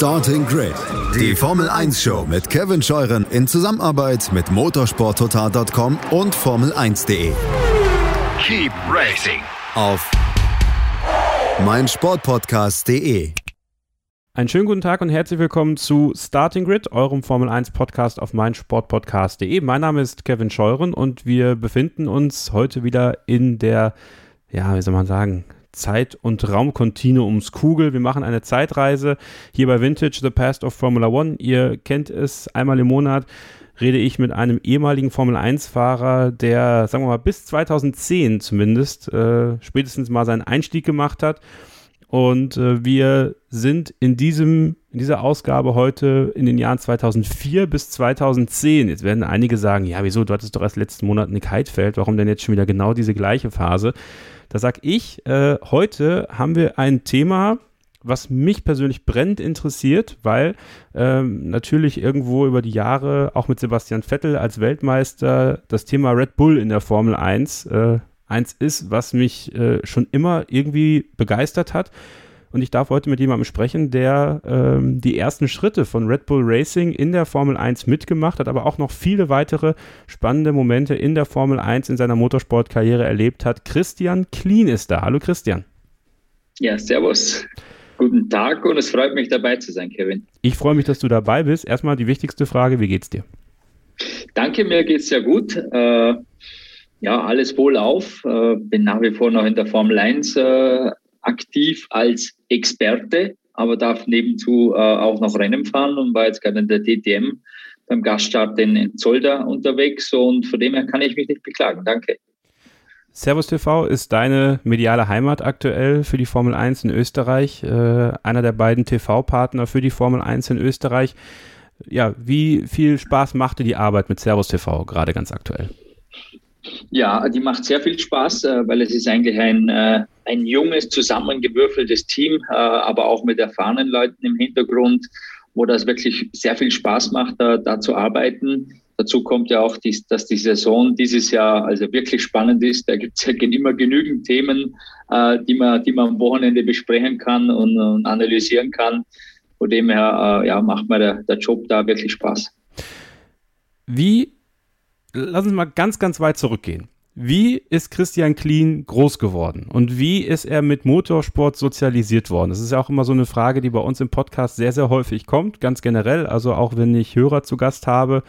Starting Grid, die Formel 1 Show mit Kevin Scheuren in Zusammenarbeit mit motorsporttotal.com und Formel1.de. Keep racing auf meinsportpodcast.de. Einen schönen guten Tag und herzlich willkommen zu Starting Grid, eurem Formel 1 Podcast auf meinsportpodcast.de. Mein Name ist Kevin Scheuren und wir befinden uns heute wieder in der, ja, wie soll man sagen, Zeit- und Raumkontinuumskugel. Wir machen eine Zeitreise hier bei Vintage, The Past of Formula One. Ihr kennt es, einmal im Monat rede ich mit einem ehemaligen Formel-1-Fahrer, der, sagen wir mal, bis 2010 zumindest äh, spätestens mal seinen Einstieg gemacht hat. Und äh, wir sind in, diesem, in dieser Ausgabe heute in den Jahren 2004 bis 2010. Jetzt werden einige sagen, ja, wieso, du hattest doch erst letzten Monat eine Kitefeld, warum denn jetzt schon wieder genau diese gleiche Phase? Da sag ich, äh, heute haben wir ein Thema, was mich persönlich brennend interessiert, weil ähm, natürlich irgendwo über die Jahre auch mit Sebastian Vettel als Weltmeister das Thema Red Bull in der Formel 1 äh, eins ist, was mich äh, schon immer irgendwie begeistert hat. Und ich darf heute mit jemandem sprechen, der ähm, die ersten Schritte von Red Bull Racing in der Formel 1 mitgemacht hat, aber auch noch viele weitere spannende Momente in der Formel 1 in seiner Motorsportkarriere erlebt hat. Christian Clean ist da. Hallo Christian. Ja, servus. Guten Tag und es freut mich dabei zu sein, Kevin. Ich freue mich, dass du dabei bist. Erstmal die wichtigste Frage, wie geht's dir? Danke, mir geht's sehr gut. Äh, ja, alles wohl auf. Äh, bin nach wie vor noch in der Formel 1 äh, aktiv als Experte, aber darf nebenzu äh, auch noch Rennen fahren und war jetzt gerade in der DTM beim Gaststart in, Zolder unterwegs und von dem her kann ich mich nicht beklagen. Danke. Servus TV ist deine mediale Heimat aktuell für die Formel 1 in Österreich, äh, einer der beiden TV-Partner für die Formel 1 in Österreich. Ja, wie viel Spaß machte die Arbeit mit Servus TV gerade ganz aktuell? Ja, die macht sehr viel Spaß, äh, weil es ist eigentlich ein, äh, ein junges, zusammengewürfeltes Team, äh, aber auch mit erfahrenen Leuten im Hintergrund, wo das wirklich sehr viel Spaß macht, da, da zu arbeiten. Dazu kommt ja auch, die, dass die Saison dieses Jahr also wirklich spannend ist. Da gibt es ja immer genügend Themen, die, man, die man am Wochenende besprechen kann und, und analysieren kann. Von dem her ja, macht mir der, der Job da wirklich Spaß. Wie lass uns mal ganz, ganz weit zurückgehen. Wie ist Christian Kleen groß geworden und wie ist er mit Motorsport sozialisiert worden? Das ist ja auch immer so eine Frage, die bei uns im Podcast sehr, sehr häufig kommt, ganz generell. Also auch wenn ich Hörer zu Gast habe,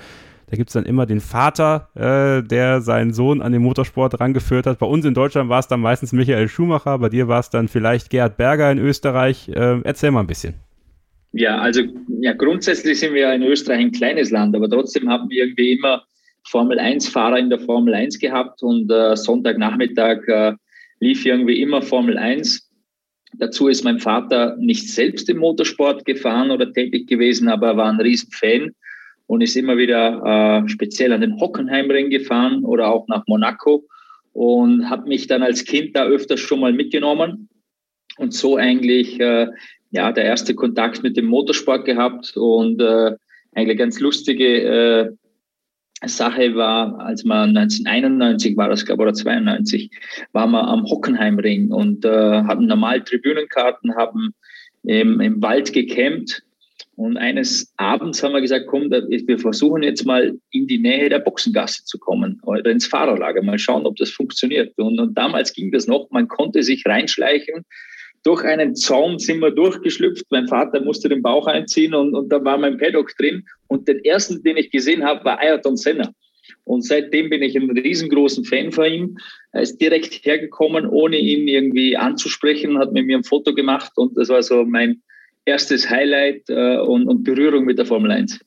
da gibt es dann immer den Vater, äh, der seinen Sohn an den Motorsport rangeführt hat. Bei uns in Deutschland war es dann meistens Michael Schumacher, bei dir war es dann vielleicht Gerhard Berger in Österreich. Äh, erzähl mal ein bisschen. Ja, also ja, grundsätzlich sind wir ja in Österreich ein kleines Land, aber trotzdem haben wir irgendwie immer Formel-1-Fahrer in der Formel 1 gehabt und äh, Sonntagnachmittag äh, lief irgendwie immer Formel 1. Dazu ist mein Vater nicht selbst im Motorsport gefahren oder tätig gewesen, aber er war ein Riesenfan und ist immer wieder äh, speziell an den Hockenheimring gefahren oder auch nach Monaco und hat mich dann als Kind da öfters schon mal mitgenommen und so eigentlich äh, ja der erste Kontakt mit dem Motorsport gehabt und äh, eigentlich ganz lustige äh, Sache war, als man 1991 war das, glaube ich, oder 92, waren wir am Hockenheimring und äh, hatten normal Tribünenkarten, haben im, im Wald gecampt und eines Abends haben wir gesagt, komm, wir versuchen jetzt mal in die Nähe der Boxengasse zu kommen oder ins Fahrerlager, mal schauen, ob das funktioniert. Und, und damals ging das noch, man konnte sich reinschleichen durch einen Zaun sind wir durchgeschlüpft. Mein Vater musste den Bauch einziehen und, und da war mein Paddock drin. Und den ersten, den ich gesehen habe, war Ayrton Senna. Und seitdem bin ich ein riesengroßen Fan von ihm. Er ist direkt hergekommen, ohne ihn irgendwie anzusprechen, hat mit mir ein Foto gemacht und das war so mein erstes Highlight äh, und, und Berührung mit der Formel 1.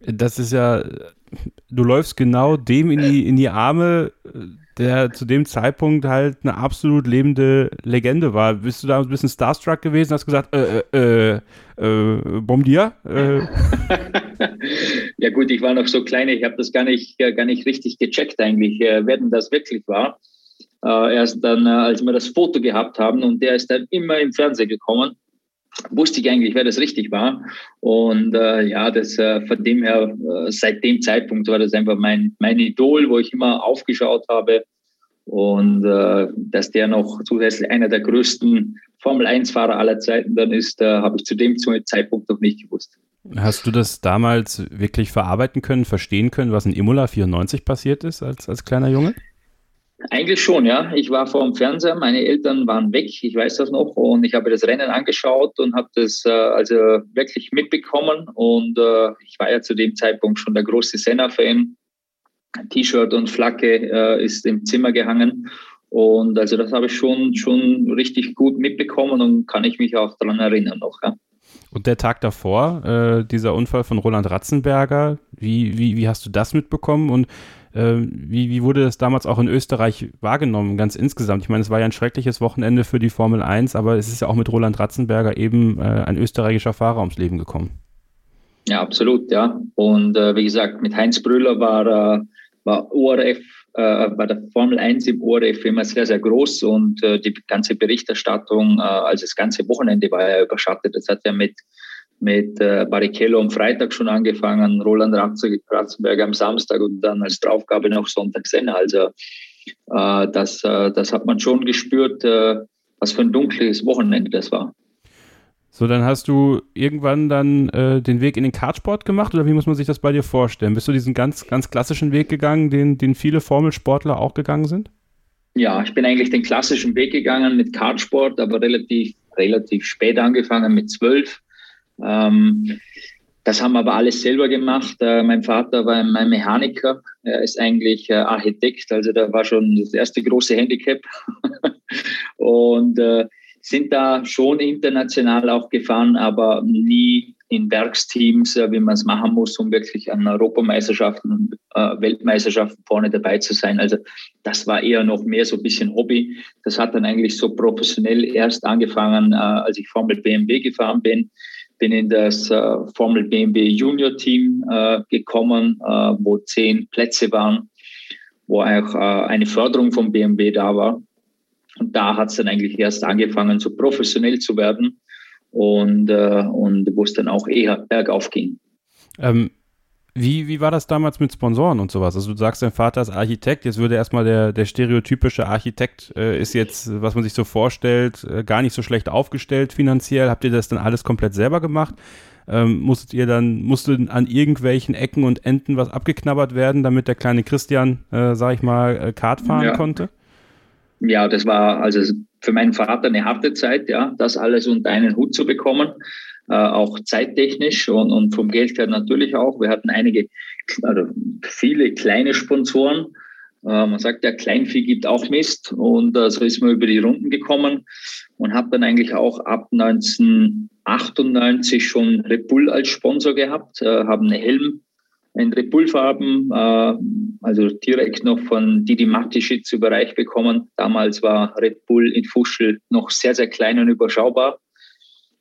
Das ist ja, du läufst genau dem in die, in die Arme, der zu dem Zeitpunkt halt eine absolut lebende Legende war. Bist du da ein bisschen starstruck gewesen? Hast gesagt, äh, äh, äh, äh Bombardier? Äh. ja gut, ich war noch so klein, ich habe das gar nicht, gar nicht richtig gecheckt eigentlich, äh, wer denn das wirklich war. Äh, erst dann, äh, als wir das Foto gehabt haben und der ist dann immer im Fernsehen gekommen wusste ich eigentlich, wer das richtig war. Und äh, ja, das äh, von dem her, äh, seit dem Zeitpunkt war das einfach mein, mein Idol, wo ich immer aufgeschaut habe. Und äh, dass der noch zusätzlich einer der größten Formel-1-Fahrer aller Zeiten dann ist, äh, habe ich zu dem Zeitpunkt noch nicht gewusst. Hast du das damals wirklich verarbeiten können, verstehen können, was in Imola 94 passiert ist als, als kleiner Junge? Eigentlich schon, ja. Ich war vor dem Fernseher, meine Eltern waren weg, ich weiß das noch, und ich habe das Rennen angeschaut und habe das äh, also wirklich mitbekommen. Und äh, ich war ja zu dem Zeitpunkt schon der große Senna-Fan. T-Shirt und Flagge äh, ist im Zimmer gehangen. Und also das habe ich schon, schon richtig gut mitbekommen und kann ich mich auch daran erinnern noch. Ja. Und der Tag davor, äh, dieser Unfall von Roland Ratzenberger, wie, wie, wie hast du das mitbekommen und wie, wie wurde das damals auch in Österreich wahrgenommen, ganz insgesamt? Ich meine, es war ja ein schreckliches Wochenende für die Formel 1, aber es ist ja auch mit Roland Ratzenberger eben äh, ein österreichischer Fahrer ums Leben gekommen. Ja, absolut, ja. Und äh, wie gesagt, mit Heinz Brüller war, äh, war ORF äh, bei der Formel 1 im ORF immer sehr, sehr groß und äh, die ganze Berichterstattung, also das ganze Wochenende war ja überschattet. Das hat ja mit, mit äh, Barrichello am Freitag schon angefangen, Roland Ratzenberger am Samstag und dann als Draufgabe noch Sonntag Senna. Also äh, das, äh, das hat man schon gespürt, äh, was für ein dunkles Wochenende das war. So, dann hast du irgendwann dann äh, den Weg in den Kartsport gemacht oder wie muss man sich das bei dir vorstellen? Bist du diesen ganz, ganz klassischen Weg gegangen, den, den viele Formelsportler auch gegangen sind? Ja, ich bin eigentlich den klassischen Weg gegangen mit Kartsport, aber relativ, relativ spät angefangen mit zwölf. Ähm, das haben wir aber alles selber gemacht. Äh, mein Vater war mein Mechaniker. Er ist eigentlich äh, Architekt, also da war schon das erste große Handicap. und äh, sind da schon international auch gefahren, aber nie in Werksteams, äh, wie man es machen muss, um wirklich an Europameisterschaften, äh, Weltmeisterschaften vorne dabei zu sein. Also das war eher noch mehr so ein bisschen Hobby. Das hat dann eigentlich so professionell erst angefangen, äh, als ich Formel BMW gefahren bin. Bin in das äh, Formel BMW Junior Team äh, gekommen, äh, wo zehn Plätze waren, wo auch eine Förderung vom BMW da war. Und da hat es dann eigentlich erst angefangen, so professionell zu werden und, äh, und wo es dann auch eher bergauf ging. Ähm, wie, wie war das damals mit Sponsoren und sowas? Also du sagst, dein Vater ist Architekt, jetzt würde erstmal der, der stereotypische Architekt äh, ist jetzt, was man sich so vorstellt, äh, gar nicht so schlecht aufgestellt finanziell. Habt ihr das dann alles komplett selber gemacht? Ähm, musstet ihr dann, musste an irgendwelchen Ecken und Enden was abgeknabbert werden, damit der kleine Christian, äh, sag ich mal, äh, Kart fahren ja. konnte? ja, das war also für meinen Vater eine harte Zeit, ja, das alles unter einen Hut zu bekommen, äh, auch zeittechnisch und, und vom Geld her natürlich auch. Wir hatten einige, also viele kleine Sponsoren. Äh, man sagt ja, Kleinvieh gibt auch Mist und äh, so ist man über die Runden gekommen und hat dann eigentlich auch ab 1998 schon Red Bull als Sponsor gehabt, haben eine Helm in Red Bull-Farben, also direkt noch von Didi Matischitz überreicht bekommen. Damals war Red Bull in Fuschel noch sehr, sehr klein und überschaubar.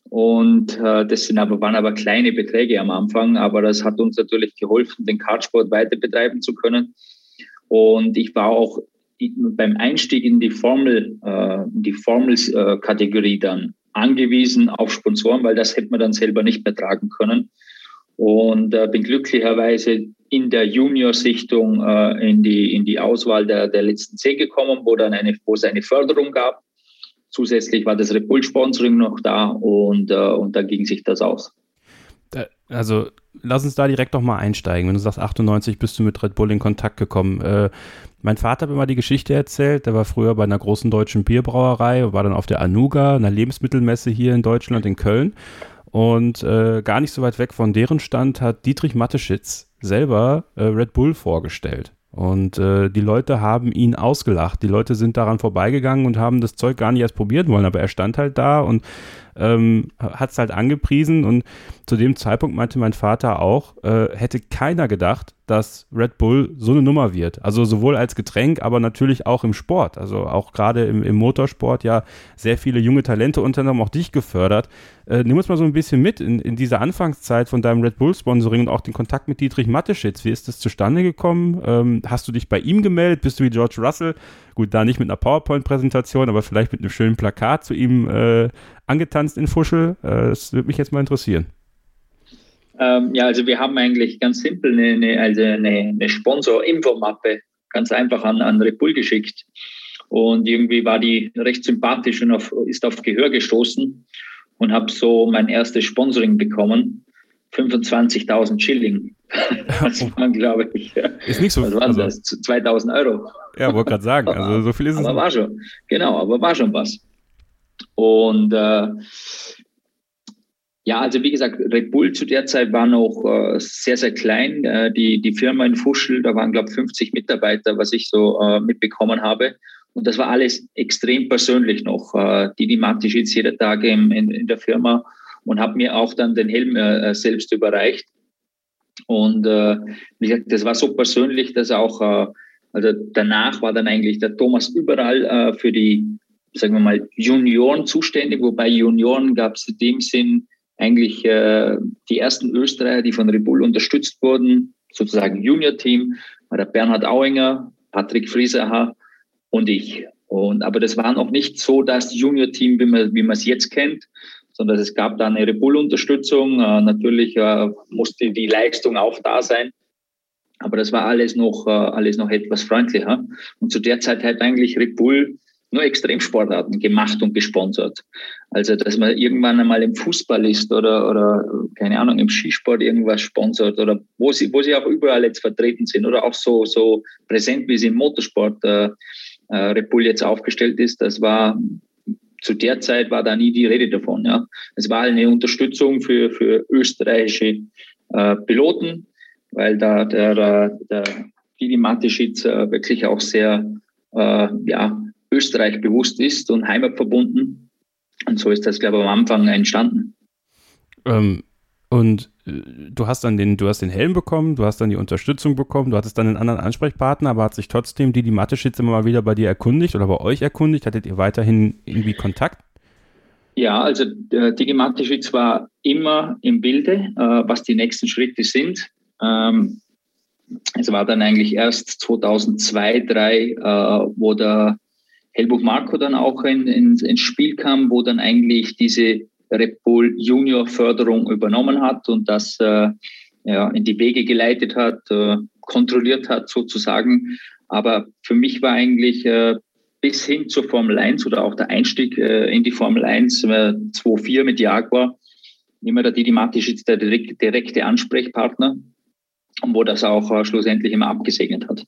Und äh, das sind aber, waren aber kleine Beträge am Anfang, aber das hat uns natürlich geholfen, den Kartsport weiter betreiben zu können. Und ich war auch beim Einstieg in die Formel, äh, die Formel-Kategorie dann angewiesen auf Sponsoren, weil das hätte man dann selber nicht mehr tragen können und äh, bin glücklicherweise in der Junior-Sichtung äh, in, die, in die Auswahl der, der letzten zehn gekommen, wo, dann eine, wo es eine Förderung gab. Zusätzlich war das Red Bull-Sponsoring noch da und, äh, und da ging sich das aus. Also lass uns da direkt noch mal einsteigen. Wenn du sagst, 98 bist du mit Red Bull in Kontakt gekommen. Äh, mein Vater hat mir mal die Geschichte erzählt. Der war früher bei einer großen deutschen Bierbrauerei, war dann auf der Anuga, einer Lebensmittelmesse hier in Deutschland, in Köln. Und äh, gar nicht so weit weg von deren Stand hat Dietrich Matteschitz selber äh, Red Bull vorgestellt. Und äh, die Leute haben ihn ausgelacht. Die Leute sind daran vorbeigegangen und haben das Zeug gar nicht erst probieren wollen. Aber er stand halt da und ähm, hat es halt angepriesen. Und zu dem Zeitpunkt meinte mein Vater auch, äh, hätte keiner gedacht, dass Red Bull so eine Nummer wird. Also sowohl als Getränk, aber natürlich auch im Sport. Also auch gerade im, im Motorsport ja sehr viele junge Talente unter anderem auch dich gefördert. Äh, nimm uns mal so ein bisschen mit in, in dieser Anfangszeit von deinem Red Bull Sponsoring und auch den Kontakt mit Dietrich Matteschitz. Wie ist das zustande gekommen? Ähm, hast du dich bei ihm gemeldet? Bist du wie George Russell? Gut, da nicht mit einer PowerPoint-Präsentation, aber vielleicht mit einem schönen Plakat zu ihm äh, angetanzt in Fuschel. Äh, das würde mich jetzt mal interessieren. Ähm, ja, also wir haben eigentlich ganz simpel eine, eine, also eine, eine Sponsor-Infomappe ganz einfach an, an Red Bull geschickt. Und irgendwie war die recht sympathisch und auf, ist auf Gehör gestoßen und habe so mein erstes Sponsoring bekommen. 25.000 Schilling. Das waren, glaube ich. Ist nicht so viel. Also, das? 2000 Euro. Ja, wollte gerade sagen. Also so viel ist aber es. Aber war schon. Genau, aber war schon was. Und äh, ja, also wie gesagt, Red Bull zu der Zeit war noch äh, sehr, sehr klein. Äh, die, die Firma in Fuschel, da waren, glaube ich, 50 Mitarbeiter, was ich so äh, mitbekommen habe. Und das war alles extrem persönlich noch. Äh, die Matischitz jeder Tag in, in, in, der Firma und habe mir auch dann den Helm äh, selbst überreicht. Und äh, wie gesagt, das war so persönlich, dass auch, äh, also danach war dann eigentlich der Thomas überall für die, sagen wir mal, Junioren zuständig, wobei Junioren gab es in dem Sinn eigentlich äh, die ersten Österreicher, die von Red Bull unterstützt wurden, sozusagen Junior-Team, war der Bernhard Auinger, Patrick Friesacher und ich. Und, aber das war noch nicht so das Junior-Team, wie man, wie es jetzt kennt, sondern es gab da eine Red Bull-Unterstützung. Äh, natürlich äh, musste die Leistung auch da sein. Aber das war alles noch, äh, alles noch etwas freundlicher. Und zu der Zeit hat eigentlich Red Bull nur Extremsportarten gemacht und gesponsert. Also, dass man irgendwann einmal im Fußball ist oder, oder keine Ahnung, im Skisport irgendwas sponsert oder wo sie, wo sie auch überall jetzt vertreten sind oder auch so, so präsent, wie sie im Motorsport äh, äh, Red Bull jetzt aufgestellt ist, das war zu der Zeit war da nie die Rede davon. Ja. Es war eine Unterstützung für, für österreichische äh, Piloten, weil da der, der, der Didi Mateschitz äh, wirklich auch sehr äh, ja, Österreich bewusst ist und heimatverbunden. Und so ist das, glaube ich, am Anfang entstanden. Ähm, und äh, du hast dann den, du hast den Helm bekommen, du hast dann die Unterstützung bekommen, du hattest dann einen anderen Ansprechpartner, aber hat sich trotzdem die, die Mateschitz immer mal wieder bei dir erkundigt oder bei euch erkundigt? Hattet ihr weiterhin irgendwie Kontakt? Ja, also äh, Digi Mateschitz war immer im Bilde, äh, was die nächsten Schritte sind. Ähm, es war dann eigentlich erst 2002, 2003, äh, wo der Helmut Marko dann auch in, in, ins Spiel kam, wo dann eigentlich diese Red Bull Junior Förderung übernommen hat und das äh, ja, in die Wege geleitet hat, äh, kontrolliert hat sozusagen. Aber für mich war eigentlich äh, bis hin zur Formel 1 oder auch der Einstieg äh, in die Formel 1 äh, 2.4 mit Jaguar immer der Didi Matisch der direkte Ansprechpartner wo das auch äh, schlussendlich immer abgesegnet hat.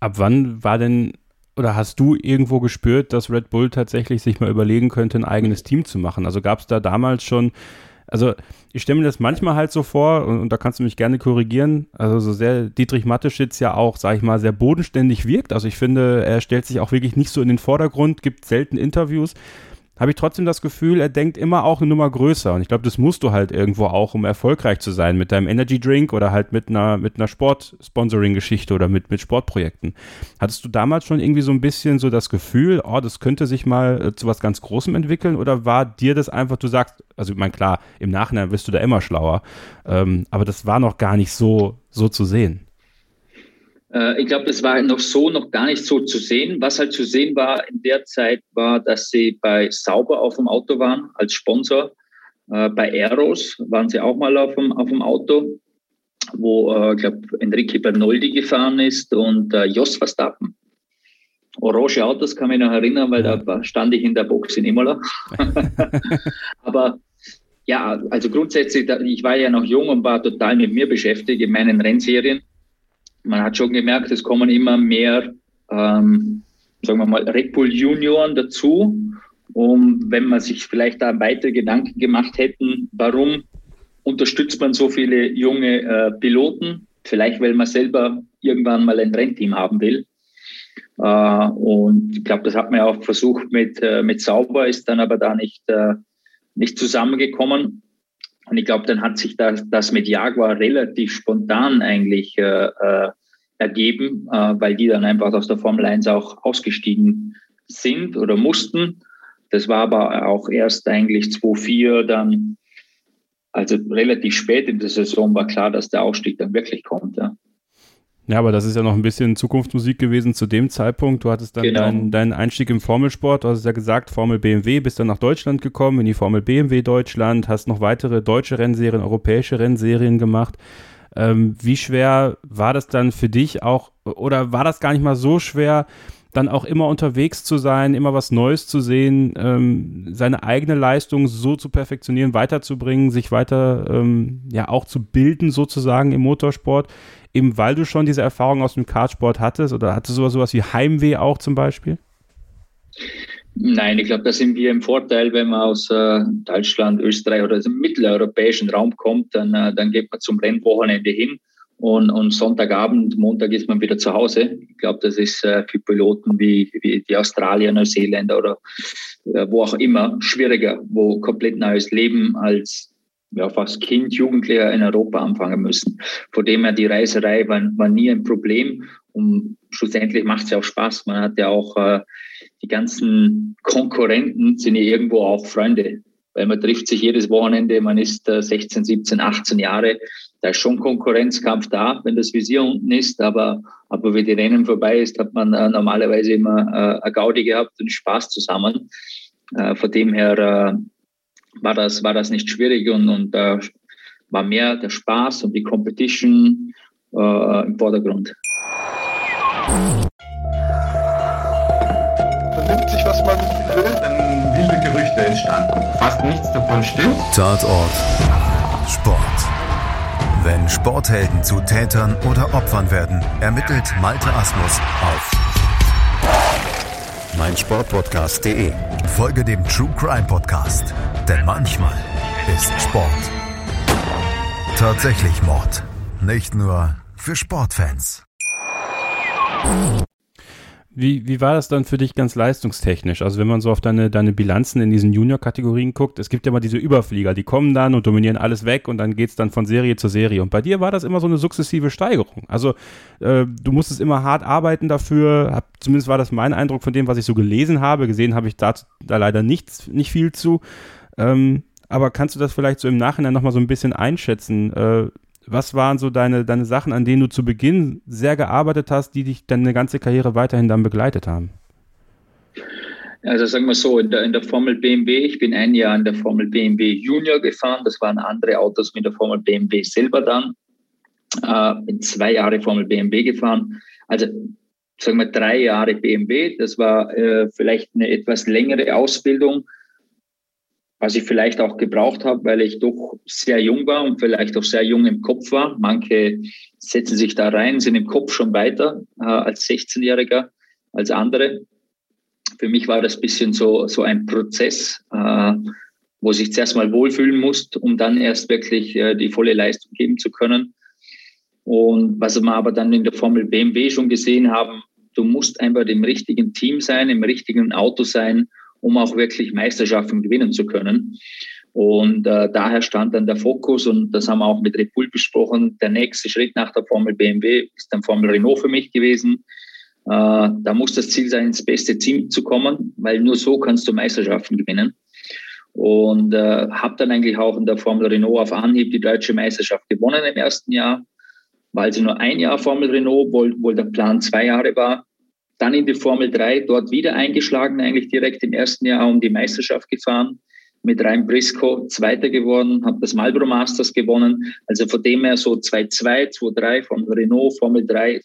Ab wann war denn oder hast du irgendwo gespürt, dass Red Bull tatsächlich sich mal überlegen könnte, ein eigenes Team zu machen? Also gab es da damals schon, also ich stelle mir das manchmal halt so vor, und, und, da kannst du mich gerne korrigieren, also so sehr Dietrich Matteschitz ja auch, sag ich mal, sehr bodenständig wirkt. Also ich finde, er stellt sich auch wirklich nicht so in den Vordergrund, gibt selten Interviews habe ich trotzdem das Gefühl, er denkt immer auch eine Nummer größer. Und ich glaube, das musst du halt irgendwo auch, um erfolgreich zu sein mit deinem Energy Drink oder halt mit einer, mit einer Sport-Sponsoring-Geschichte oder mit, mit Sportprojekten. Hattest du damals schon irgendwie so ein bisschen so das Gefühl, oh, das könnte sich mal äh, zu was ganz Großem entwickeln? Oder war dir das einfach, du sagst, also ich meine, klar, im Nachhinein wirst du da immer schlauer, ähm, aber das war noch gar nicht so, so zu sehen. Äh, ich glaube, das war noch so noch gar nicht so zu sehen. Was halt zu sehen war in der Zeit, war, dass sie bei Sauber auf dem Auto waren als Sponsor. Äh, bei Eros waren sie auch mal auf dem, auf dem Auto, wo, äh, ich glaube, Enrique Bernoldi gefahren ist und Jos Verstappen. Orange Autos kann mich noch erinnern, weil da stand ich in der Box in Imola. Aber ja, also grundsätzlich, ich war ja noch jung und war total mit mir beschäftigt in meinen Rennserien man hat schon gemerkt, es kommen immer mehr, ähm, sagen wir mal, Red Bull Junioren dazu. Und wenn man sich vielleicht da weitere Gedanken gemacht hätten, warum unterstützt man so viele junge äh, Piloten? Vielleicht, weil man selber irgendwann mal ein Rennteam haben will. Äh, und ich glaube, das hat man auch versucht mit, äh, mit Sauber, ist dann aber da nicht, äh, nicht zusammengekommen. Und ich glaube, dann hat sich das, das mit Jaguar relativ spontan eigentlich äh, äh, ergeben, äh, weil die dann einfach aus der Formel 1 auch ausgestiegen sind oder mussten. Das war aber auch erst eigentlich 2-4 dann, also relativ spät in der Saison war klar, dass der Ausstieg dann wirklich kommt. Ja. Ja, aber das ist ja noch ein bisschen Zukunftsmusik gewesen zu dem Zeitpunkt. Du hattest dann genau. deinen, deinen Einstieg im Formelsport, du hast ja gesagt, Formel BMW, bist dann nach Deutschland gekommen, in die Formel BMW Deutschland, hast noch weitere deutsche Rennserien, europäische Rennserien gemacht. Ähm, wie schwer war das dann für dich auch, oder war das gar nicht mal so schwer, dann auch immer unterwegs zu sein, immer was Neues zu sehen, ähm, seine eigene Leistung so zu perfektionieren, weiterzubringen, sich weiter ähm, ja auch zu bilden sozusagen im Motorsport, eben weil du schon diese Erfahrung aus dem Kartsport hattest oder hattest du sowas, wie Heimweh auch zum Beispiel? Nein, ich glaube, da sind wir im Vorteil, wenn man aus äh, Deutschland, Österreich oder dem mitteleuropäischen Raum kommt, dann, äh, dann geht man zum Rennwochenende hin und, und Sonntagabend, Montag ist man wieder zu Hause. Ich glaube, das ist äh, für Piloten wie, wie die Australier, Neuseeländer oder äh, wo auch immer schwieriger, wo komplett neues Leben als ja, fast Kind, Jugendlicher in Europa anfangen müssen. Von dem her die Reiserei war, war nie ein Problem und schlussendlich macht es ja auch Spaß. Man hat ja auch äh, die ganzen Konkurrenten sind ja irgendwo auch Freunde, weil man trifft sich jedes Wochenende, man ist äh, 16, 17, 18 Jahre da ist schon Konkurrenzkampf da, wenn das Visier unten ist, aber, aber wenn die Rennen vorbei ist, hat man äh, normalerweise immer äh, eine Gaudi gehabt und Spaß zusammen. Äh, von dem her äh, war, das, war das nicht schwierig und, und da war mehr der Spaß und die Competition äh, im Vordergrund. Vernimmt sich, was man will, dann wilde Gerüchte entstanden. Fast nichts davon stimmt. Tatort. Sport. Wenn Sporthelden zu Tätern oder Opfern werden, ermittelt Malte Asmus auf meinsportpodcast.de. Folge dem True Crime Podcast, denn manchmal ist Sport tatsächlich Mord. Nicht nur für Sportfans. Wie, wie war das dann für dich ganz leistungstechnisch? Also wenn man so auf deine, deine Bilanzen in diesen Junior-Kategorien guckt, es gibt ja immer diese Überflieger, die kommen dann und dominieren alles weg und dann geht es dann von Serie zu Serie. Und bei dir war das immer so eine sukzessive Steigerung. Also äh, du musstest immer hart arbeiten dafür, hab, zumindest war das mein Eindruck von dem, was ich so gelesen habe. Gesehen habe ich da, da leider nichts, nicht viel zu. Ähm, aber kannst du das vielleicht so im Nachhinein nochmal so ein bisschen einschätzen? Äh, was waren so deine, deine Sachen, an denen du zu Beginn sehr gearbeitet hast, die dich deine ganze Karriere weiterhin dann begleitet haben? Also sagen wir so, in der, in der Formel BMW, ich bin ein Jahr in der Formel BMW Junior gefahren, das waren andere Autos mit der Formel BMW selber dann. Äh, bin zwei Jahre Formel BMW gefahren. Also sagen wir drei Jahre BMW, das war äh, vielleicht eine etwas längere Ausbildung was ich vielleicht auch gebraucht habe, weil ich doch sehr jung war und vielleicht auch sehr jung im Kopf war. Manche setzen sich da rein, sind im Kopf schon weiter äh, als 16-Jähriger, als andere. Für mich war das bisschen so, so ein Prozess, äh, wo sich zuerst mal wohlfühlen muss, um dann erst wirklich äh, die volle Leistung geben zu können. Und was wir aber dann in der Formel BMW schon gesehen haben, du musst einfach im richtigen Team sein, im richtigen Auto sein, um auch wirklich Meisterschaften gewinnen zu können. Und äh, daher stand dann der Fokus, und das haben wir auch mit Red Bull besprochen, der nächste Schritt nach der Formel BMW ist dann Formel Renault für mich gewesen. Äh, da muss das Ziel sein, ins beste Team zu kommen, weil nur so kannst du Meisterschaften gewinnen. Und äh, habe dann eigentlich auch in der Formel Renault auf Anhieb die deutsche Meisterschaft gewonnen im ersten Jahr, weil sie nur ein Jahr Formel Renault, obwohl, der Plan zwei Jahre war. Dann in die Formel 3, dort wieder eingeschlagen, eigentlich direkt im ersten Jahr um die Meisterschaft gefahren. Mit Ryan Briscoe Zweiter geworden, habe das Marlboro Masters gewonnen. Also von dem her so 2-2, 2-3 von Renault, Formel 3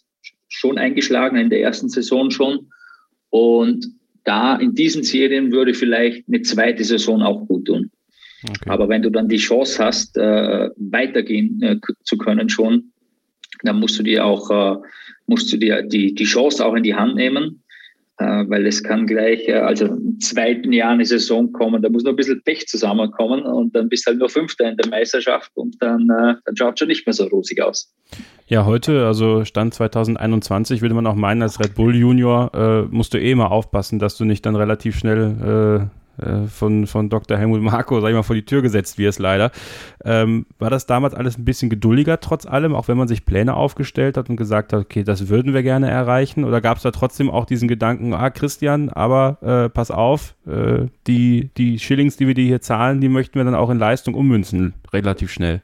schon eingeschlagen, in der ersten Saison schon. Und da in diesen Serien würde vielleicht eine zweite Saison auch gut tun. Okay. Aber wenn du dann die Chance hast, äh, weitergehen äh, zu können schon, dann musst du dir auch äh, musst du dir die, die Chance auch in die Hand nehmen, äh, weil es kann gleich, äh, also im zweiten Jahr eine Saison kommen, da muss noch ein bisschen Pech zusammenkommen und dann bist du halt nur Fünfter in der Meisterschaft und dann, dann schaut schon nicht mehr so rosig aus. Ja, heute, also Stand 2021, würde man auch meinen, als Red Bull Junior äh, musst du eh mal aufpassen, dass du nicht dann relativ schnell äh, von, von Dr. Helmut Marko, sag ich mal, vor die Tür gesetzt wie es leider. Ähm, war das damals alles ein bisschen geduldiger trotz allem, auch wenn man sich Pläne aufgestellt hat und gesagt hat, okay, das würden wir gerne erreichen? Oder gab es da trotzdem auch diesen Gedanken, ah, Christian, aber äh, pass auf, äh, die, die Schillings, die wir dir hier zahlen, die möchten wir dann auch in Leistung ummünzen, relativ schnell?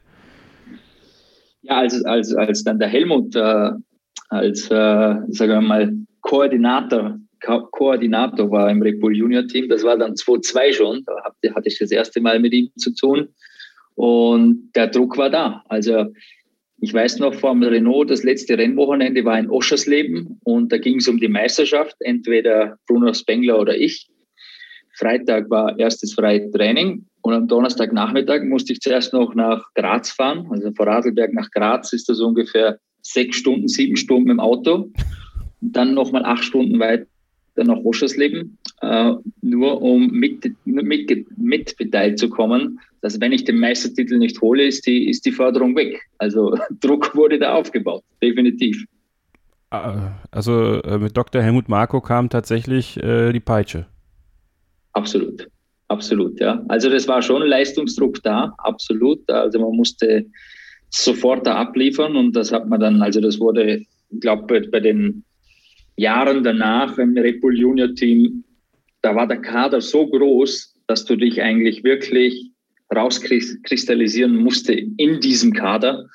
Ja, als, als, als dann der Helmut äh, als, äh, sagen wir mal, Koordinator Ko Koordinator war im Red Bull Junior Team. Das war dann 2-2 schon. Da hatte ich das erste Mal mit ihm zu tun. Und der Druck war da. Also Ich weiß noch, vor dem Renault, das letzte Rennwochenende war in Oschersleben und da ging es um die Meisterschaft, entweder Bruno Spengler oder ich. Freitag war erstes freie Training und am Donnerstagnachmittag musste ich zuerst noch nach Graz fahren. Also von Radlberg nach Graz ist das ungefähr sechs Stunden, sieben Stunden im Auto. Und dann nochmal acht Stunden weiter nach Oschersleben, äh, nur um mit, mit, mit beteiligt zu kommen. Dass wenn ich den Meistertitel nicht hole, ist die, ist die Förderung weg. Also Druck wurde da aufgebaut, definitiv. Ah, also äh, mit Dr. Helmut Marko kam tatsächlich äh, die Peitsche. Absolut, absolut, ja. Also das war schon Leistungsdruck da, absolut. Also man musste sofort da abliefern und das hat man dann, also das wurde, ich glaube, bei den Jahren danach im Red Bull Junior Team, da war der Kader so groß, dass du dich eigentlich wirklich rauskristallisieren musste in diesem Kader.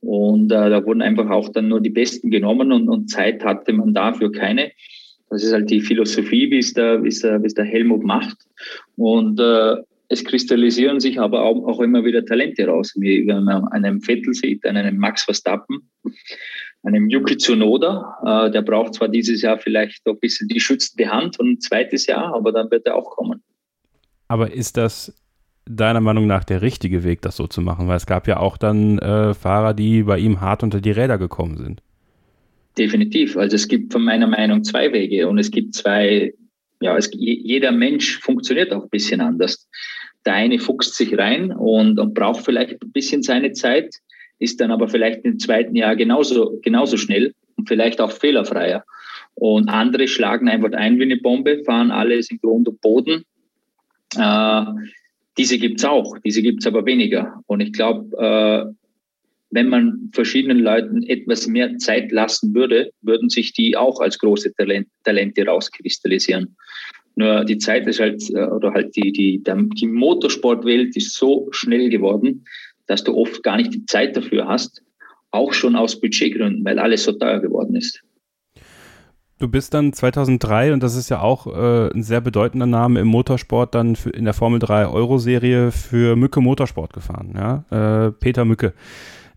Und äh, da wurden einfach auch dann nur die Besten genommen und, und Zeit hatte man dafür keine. Das ist halt die Philosophie, wie es der, wie es der, wie es der Helmut macht. Und äh, es kristallisieren sich aber auch, auch immer wieder Talente raus, wie wenn man einen Vettel sieht, einen Max Verstappen, einem Yuki Tsunoda. Äh, der braucht zwar dieses Jahr vielleicht noch ein bisschen die schützende Hand und ein zweites Jahr, aber dann wird er auch kommen. Aber ist das deiner Meinung nach der richtige Weg, das so zu machen? Weil es gab ja auch dann äh, Fahrer, die bei ihm hart unter die Räder gekommen sind. Definitiv. Also es gibt von meiner Meinung zwei Wege und es gibt zwei, ja, es, jeder Mensch funktioniert auch ein bisschen anders. Der eine fuchst sich rein und, und braucht vielleicht ein bisschen seine Zeit, ist dann aber vielleicht im zweiten Jahr genauso, genauso schnell und vielleicht auch fehlerfreier. Und andere schlagen einfach ein wie eine Bombe, fahren alles in Grund und Boden. Äh, diese gibt's auch, diese gibt's aber weniger. Und ich glaube, äh, wenn man verschiedenen Leuten etwas mehr Zeit lassen würde, würden sich die auch als große Talent, Talente rauskristallisieren. Nur die Zeit ist halt, äh, oder halt die, die, die Motorsportwelt ist so schnell geworden, dass du oft gar nicht die Zeit dafür hast, auch schon aus Budgetgründen, weil alles so teuer geworden ist. Du bist dann 2003, und das ist ja auch äh, ein sehr bedeutender Name im Motorsport, dann für, in der Formel 3 Euro-Serie für Mücke Motorsport gefahren, ja? Äh, Peter Mücke.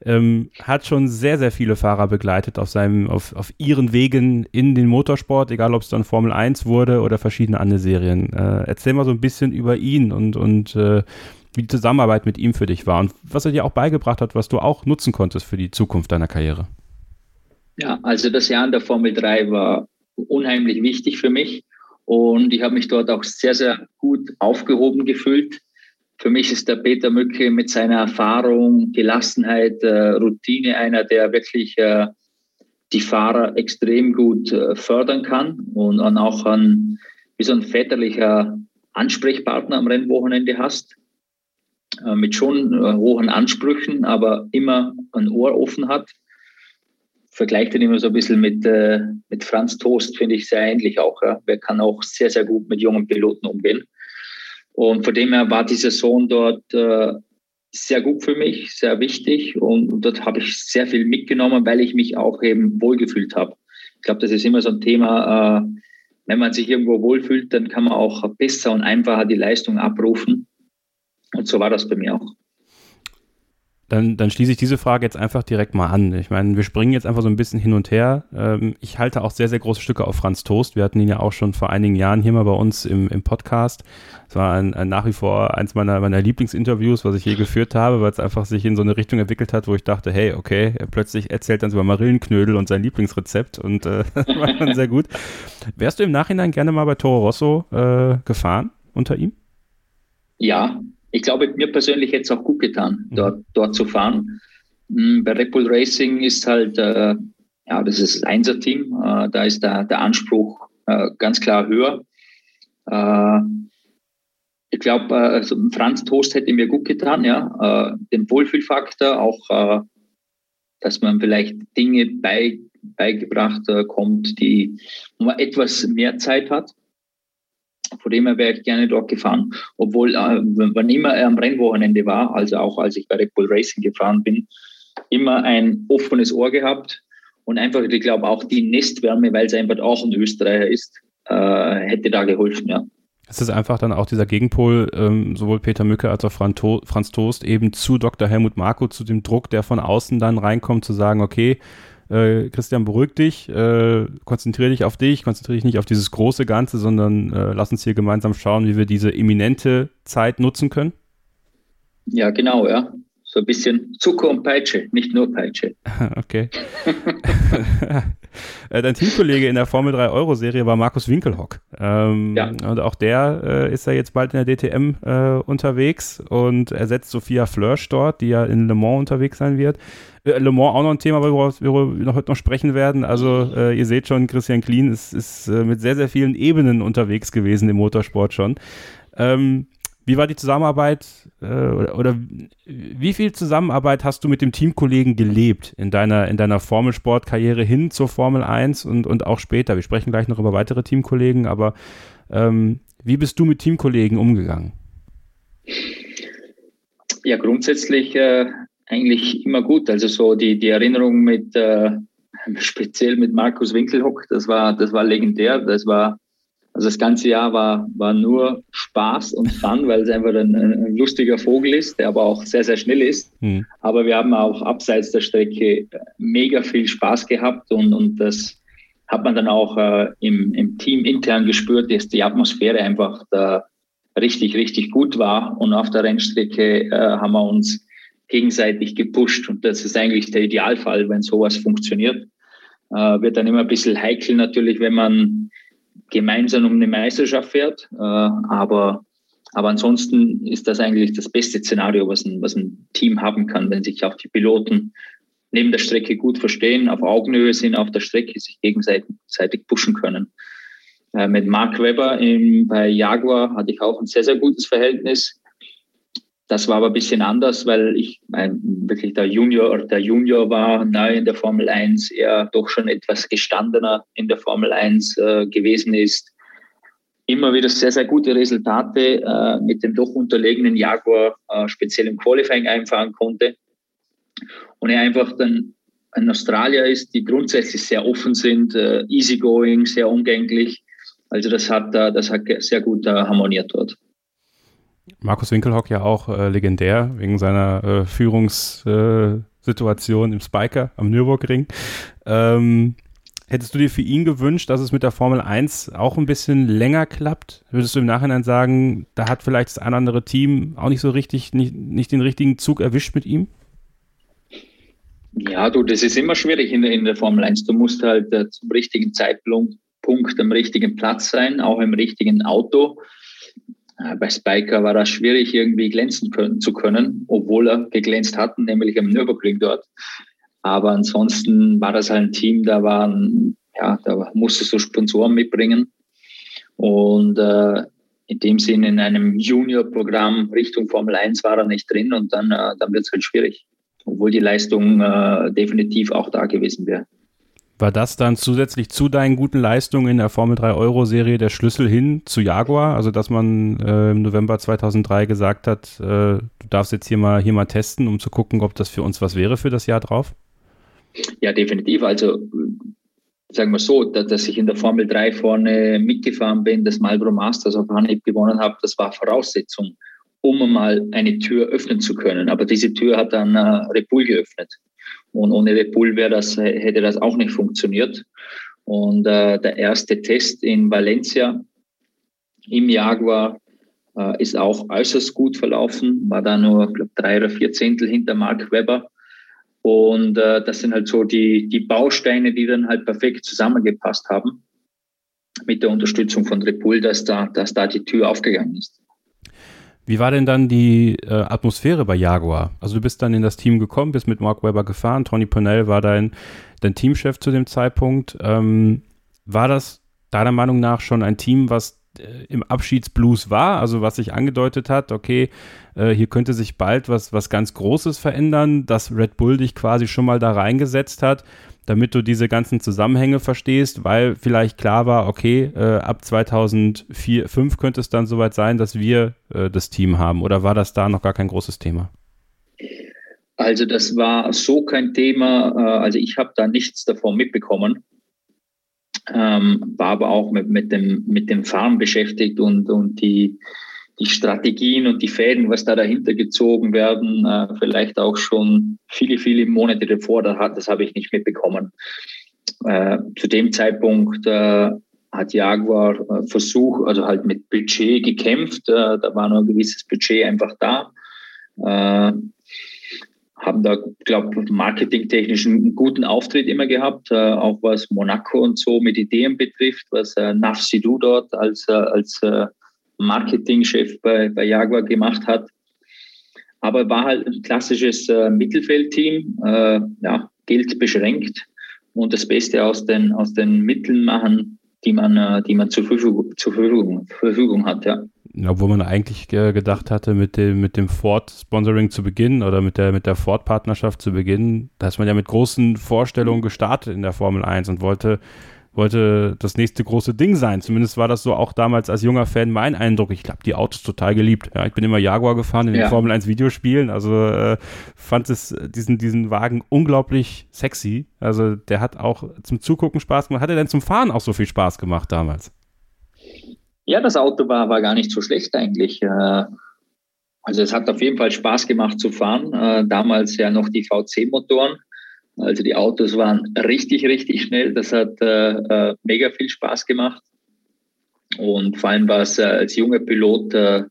Ähm, hat schon sehr, sehr viele Fahrer begleitet auf seinem, auf, auf ihren Wegen in den Motorsport, egal ob es dann Formel 1 wurde oder verschiedene andere Serien. Äh, erzähl mal so ein bisschen über ihn und, und äh, wie die Zusammenarbeit mit ihm für dich war und was er dir auch beigebracht hat, was du auch nutzen konntest für die Zukunft deiner Karriere. Ja, also das Jahr in der Formel 3 war unheimlich wichtig für mich und ich habe mich dort auch sehr, sehr gut aufgehoben gefühlt. Für mich ist der Peter Mücke mit seiner Erfahrung, Gelassenheit, äh, Routine einer, der wirklich äh, die Fahrer extrem gut äh, fördern kann und, auch ein, wie so ein väterlicher Ansprechpartner am Rennwochenende hast, äh, mit schon äh, hohen Ansprüchen, aber immer ein Ohr offen hat vergleiche den immer so ein bisschen mit, äh, mit Franz Toast, finde ich sehr ähnlich auch. Wer kann auch sehr, sehr gut mit jungen Piloten umgehen. Und von dem her war die Saison dort sehr gut für mich, sehr wichtig. Und dort habe ich sehr viel mitgenommen, weil ich mich auch eben wohlgefühlt habe. Ich glaube, das ist immer so ein Thema, wenn man sich irgendwo wohlfühlt, dann kann man auch besser und einfacher die Leistung abrufen. Und so war das bei mir auch. Dann, dann schließe ich diese Frage jetzt einfach direkt mal an. Ich meine, wir springen jetzt einfach so ein bisschen hin und her. Ähm, ich halte auch sehr, sehr große Stücke auf Franz Toast. Wir hatten ihn ja auch schon vor einigen Jahren hier mal bei uns im, im Podcast. Es war ein, ein nach wie vor eins meiner, meiner Lieblingsinterviews, was ich je geführt habe, weil es einfach sich in so eine Richtung entwickelt hat, wo ich dachte, hey, okay, er plötzlich erzählt dann über Marillenknödel und sein Lieblingsrezept und äh, das war dann sehr gut. Wärst du im Nachhinein gerne mal bei Toro Rosso äh, gefahren unter ihm? Ja, ich glaube, mir persönlich hätte es auch gut getan, mhm. dort, dort zu fahren. Mm, bei Red Bull Racing ist halt, äh, ja, das ist das Einser-Team, äh, da ist der, der Anspruch äh, ganz klar höher. Äh, ich glaube, äh, also Franz Toast hätte mir gut getan, ja, äh, den Wohlfühlfaktor, auch, dass man vielleicht Dinge bei, beigebracht kommt, die, wo man etwas mehr Zeit hat. Von dem her wäre ich gerne dort gefahren. Obwohl, äh, wann immer er am Rennwochenende war, also auch als ich bei Red Bull Racing gefahren bin, immer ein offenes Ohr gehabt und einfach, ich glaube, auch die Nestwärme, weil es einfach auch ein Österreicher ist, äh, hätte da geholfen, ja. Es ist einfach dann auch dieser Gegenpol, ähm, sowohl Peter Mücke als auch Franz Toast eben zu Dr. Helmut Marko, zu dem Druck, der von außen dann reinkommt, zu sagen, okay, äh, Christian, beruhig dich, äh, konzentriere dich auf dich, konzentriere dich nicht auf dieses große Ganze, sondern äh, lass uns hier gemeinsam schauen, wie wir diese eminente Zeit nutzen können? Ja, genau, ja. So ein bisschen Zucker und Peitsche, nicht nur Peitsche. okay. Äh, dein Teamkollege in der Formel 3 Euro-Serie war Markus Winkelhock. Ähm, ja. Und auch der äh, ist ja jetzt bald in der DTM äh, unterwegs und ersetzt Sophia Flörsch dort, die ja in Le Mans unterwegs sein wird. Äh, Le Mans auch noch ein Thema, worüber wir noch, heute noch sprechen werden. Also äh, ihr seht schon, Christian Klien ist, ist äh, mit sehr, sehr vielen Ebenen unterwegs gewesen im Motorsport schon. Ähm, wie war die Zusammenarbeit äh, oder, oder, wie viel Zusammenarbeit hast du mit dem Teamkollegen gelebt in deiner, in deiner Formelsportkarriere hin zur Formel 1 und, und auch später? Wir sprechen gleich noch über weitere Teamkollegen, aber ähm, wie bist du mit Teamkollegen umgegangen? Ja, grundsätzlich äh, eigentlich immer gut. Also so die, die Erinnerung mit äh, speziell mit Markus Winkelhock, das war, das war legendär. Das war also das ganze Jahr war, war nur Spaß und Fun, weil es einfach ein, ein, lustiger Vogel ist, der aber auch sehr, sehr schnell ist. Mhm. Aber wir haben auch abseits der Strecke mega viel Spaß gehabt und, und das hat man dann auch äh, im, im Team intern gespürt, dass die Atmosphäre einfach da richtig, richtig gut war. Und auf der Rennstrecke äh, haben wir uns gegenseitig gepusht. Und das ist eigentlich der Idealfall, wenn sowas funktioniert. Äh, wird dann immer ein bisschen heikel natürlich, wenn man gemeinsam um eine Meisterschaft fährt. Äh, aber, aber ansonsten ist das eigentlich das beste Szenario, was ein, was ein Team haben kann, wenn sich auch die Piloten neben der Strecke gut verstehen, auf Augenhöhe sind, auf der Strecke sich gegenseitig pushen können. Äh, mit Mark Webber im, bei Jaguar hatte ich auch ein sehr, sehr gutes Verhältnis. Das war aber ein bisschen anders, weil ich mein, wirklich der Junior der Junior war neu in der Formel 1, er doch schon etwas gestandener in der Formel 1 äh, gewesen ist. Immer wieder sehr, sehr gute Resultate äh, mit dem doch unterlegenen Jaguar, äh, speziell im Qualifying einfahren konnte. Und er einfach dann ein Australier ist, die grundsätzlich sehr offen sind, äh, easygoing, sehr umgänglich. Also das hat, äh, das hat sehr gut äh, harmoniert dort. Markus Winkelhock ja auch äh, legendär wegen seiner äh, Führungssituation im Spiker am Nürburgring. Ähm, hättest du dir für ihn gewünscht, dass es mit der Formel 1 auch ein bisschen länger klappt? Würdest du im Nachhinein sagen, da hat vielleicht das ein oder andere Team auch nicht so richtig, nicht, nicht den richtigen Zug erwischt mit ihm? Ja, du, das ist immer schwierig in der, in der Formel 1. Du musst halt äh, zum richtigen Zeitpunkt am richtigen Platz sein, auch im richtigen Auto. Äh, bei Spiker war das schwierig, irgendwie glänzen können, zu können, obwohl er geglänzt hatten, nämlich am Nürburgring dort. Aber ansonsten war das halt ein Team, da waren, ja, da musstest du Sponsoren mitbringen. Und äh, in dem Sinne in einem Junior-Programm Richtung Formel 1 war er nicht drin und dann, äh, dann wird es halt schwierig. Obwohl die Leistung äh, definitiv auch da gewesen wäre. War das dann zusätzlich zu deinen guten Leistungen in der Formel 3 Euro Serie der Schlüssel hin zu Jaguar? Also, dass man äh, im November 2003 gesagt hat, äh, du darfst jetzt hier mal, hier mal testen, um zu gucken, ob das für uns was wäre für das Jahr drauf? Ja, definitiv. Also, sagen wir so, dass ich in der Formel 3 vorne mitgefahren bin, das Marlboro Masters auf Anhieb gewonnen habe, das war Voraussetzung, um mal eine Tür öffnen zu können. Aber diese Tür hat dann äh, Red Bull geöffnet. Und ohne wäre das, hätte das auch nicht funktioniert. Und äh, der erste Test in Valencia im Jaguar äh, ist auch äußerst gut verlaufen, war da nur glaub, drei oder vier Zehntel hinter Mark Webber. Und äh, das sind halt so die, die Bausteine, die dann halt perfekt zusammengepasst haben mit der Unterstützung von Red Bull, dass da, dass da die Tür aufgegangen ist. Wie war denn dann die äh, Atmosphäre bei Jaguar? Also du bist dann in das Team gekommen, bist mit Mark Webber gefahren, Tony Purnell war dein, dein Teamchef zu dem Zeitpunkt. Ähm, war das deiner Meinung nach schon ein Team, was äh, im Abschiedsblues war, also was sich angedeutet hat, okay, äh, hier könnte sich bald was, was ganz Großes verändern, dass Red Bull dich quasi schon mal da reingesetzt hat damit du diese ganzen Zusammenhänge verstehst, weil vielleicht klar war, okay, äh, ab 2004, 2005 könnte es dann soweit sein, dass wir äh, das Team haben. Oder war das da noch gar kein großes Thema? Also das war so kein Thema. Äh, also ich habe da nichts davon mitbekommen. ähm, war aber auch mit, mit, dem, mit dem Fahren beschäftigt und, und die, die Strategien und die Fäden, was da dahinter gezogen werden, äh, vielleicht auch schon viele, viele Monate davor, das habe ich nicht mitbekommen. Äh, zu dem Zeitpunkt äh, hat Jaguar äh, versucht, also halt mit Budget gekämpft. Äh, da war noch ein gewisses Budget einfach da. Äh, haben da, glaube ich, marketingtechnisch einen guten Auftritt immer gehabt, auch was Monaco und so mit Ideen betrifft, was Naf Sidou dort als, als Marketingchef bei, bei Jaguar gemacht hat. Aber war halt ein klassisches Mittelfeldteam, ja, Geld beschränkt und das Beste aus den, aus den Mitteln machen, die man, äh, die man zur Verfügung, zur Verfügung, Verfügung hat, ja. Obwohl man eigentlich gedacht hatte, mit dem, mit dem Ford-Sponsoring zu beginnen oder mit der, mit der Ford-Partnerschaft zu beginnen, da ist man ja mit großen Vorstellungen gestartet in der Formel 1 und wollte wollte das nächste große Ding sein. Zumindest war das so auch damals als junger Fan mein Eindruck. Ich habe die Autos total geliebt. Ja, ich bin immer Jaguar gefahren in den ja. Formel 1 Videospielen. Also äh, fand es diesen, diesen Wagen unglaublich sexy. Also der hat auch zum Zugucken Spaß gemacht. Hat er denn zum Fahren auch so viel Spaß gemacht damals? Ja, das Auto war, war gar nicht so schlecht eigentlich. Äh, also es hat auf jeden Fall Spaß gemacht zu fahren. Äh, damals ja noch die VC-Motoren. Also die Autos waren richtig, richtig schnell. Das hat äh, äh, mega viel Spaß gemacht. Und vor allem war es äh, als junger Pilot äh,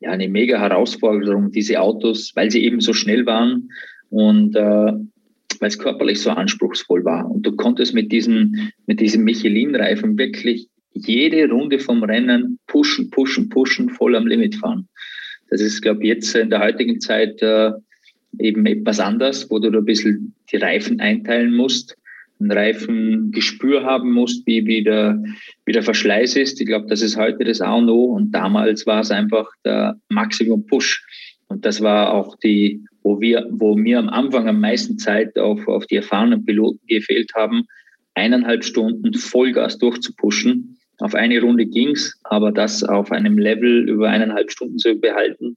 ja eine mega Herausforderung, diese Autos, weil sie eben so schnell waren und äh, weil es körperlich so anspruchsvoll war. Und du konntest mit diesen, mit diesen Michelin-Reifen wirklich jede Runde vom Rennen pushen, pushen, pushen, voll am Limit fahren. Das ist, glaube ich, jetzt in der heutigen Zeit äh, eben etwas anders, wo du ein bisschen die Reifen einteilen musst, ein Reifengespür haben musst, wie, wie, der, wie der Verschleiß ist. Ich glaube, das ist heute das A und O und damals war es einfach der Maximum Push. Und das war auch die, wo wir, wo mir am Anfang am meisten Zeit auf, auf die erfahrenen Piloten gefehlt haben, eineinhalb Stunden Vollgas durchzupushen. Auf eine Runde ging's, aber das auf einem Level über eineinhalb Stunden zu behalten,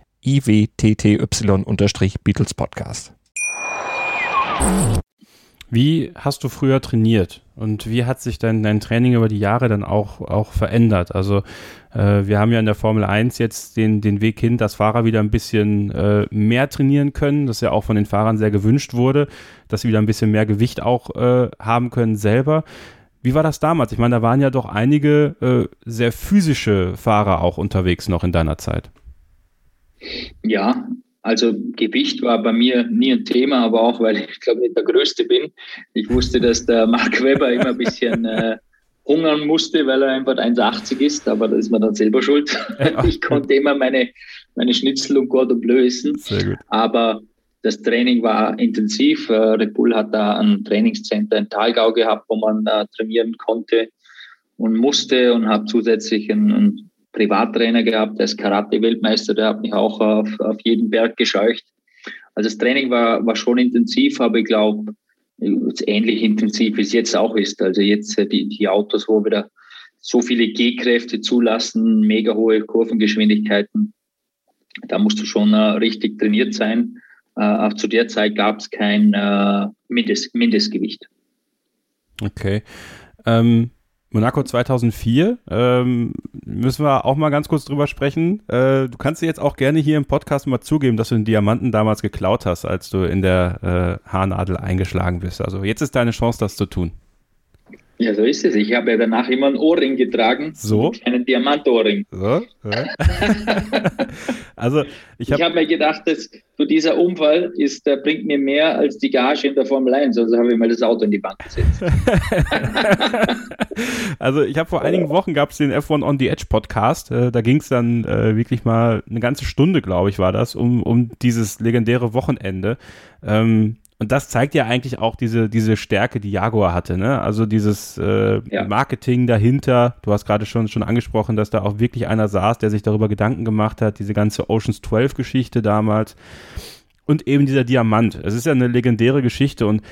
iwtty-Beatles Podcast. Wie hast du früher trainiert und wie hat sich dein, dein Training über die Jahre dann auch, auch verändert? Also äh, wir haben ja in der Formel 1 jetzt den, den Weg hin, dass Fahrer wieder ein bisschen äh, mehr trainieren können, das ja auch von den Fahrern sehr gewünscht wurde, dass sie wieder ein bisschen mehr Gewicht auch äh, haben können selber. Wie war das damals? Ich meine, da waren ja doch einige äh, sehr physische Fahrer auch unterwegs noch in deiner Zeit. Ja, also Gewicht war bei mir nie ein Thema, aber auch, weil ich glaube nicht der Größte bin. Ich wusste, dass der Mark Webber immer ein bisschen äh, hungern musste, weil er einfach 1,80 ist, aber da ist man dann selber schuld. ich konnte immer meine, meine Schnitzel und Cordon Bleu essen. Aber das Training war intensiv. Äh, Red Bull hat da ein Trainingscenter in Talgau gehabt, wo man äh, trainieren konnte und musste und habe zusätzlich ein, ein Privattrainer gehabt, der ist Karate-Weltmeister, der hat mich auch auf, auf jeden Berg gescheucht. Also das Training war, war schon intensiv, aber ich glaube, ähnlich intensiv wie es jetzt auch ist. Also jetzt äh, die, die Autos, wo wieder so viele G-Kräfte zulassen, mega hohe Kurvengeschwindigkeiten, da musst du schon äh, richtig trainiert sein. Äh, auch zu der Zeit gab es kein äh, Mindest, Mindestgewicht. Okay. Ähm, Monaco 2004, ähm, müssen wir auch mal ganz kurz drüber sprechen. Äh, du kannst dir jetzt auch gerne hier im Podcast mal zugeben, dass du den Diamanten damals geklaut hast, als du in der äh, Haarnadel eingeschlagen bist. Also jetzt ist deine Chance, das zu tun. Ja, so ist es. Ich habe ja danach immer einen Ohrring getragen. So? Einen Diamantohrring. So? Ja. also, ich habe hab mir gedacht, dass so dieser Unfall ist, der bringt mir mehr als die Gage in der Formel 1. Also habe ich mal das Auto in die Bank gesetzt. also, ich habe vor einigen Wochen gab es den F1 on the Edge Podcast. Äh, da ging es dann äh, wirklich mal eine ganze Stunde, glaube ich, war das, um, um dieses legendäre Wochenende. Ähm, und das zeigt ja eigentlich auch diese, diese Stärke, die Jaguar hatte, ne? Also dieses äh, ja. Marketing dahinter. Du hast gerade schon, schon angesprochen, dass da auch wirklich einer saß, der sich darüber Gedanken gemacht hat, diese ganze Oceans 12 Geschichte damals. Und eben dieser Diamant. Es ist ja eine legendäre Geschichte und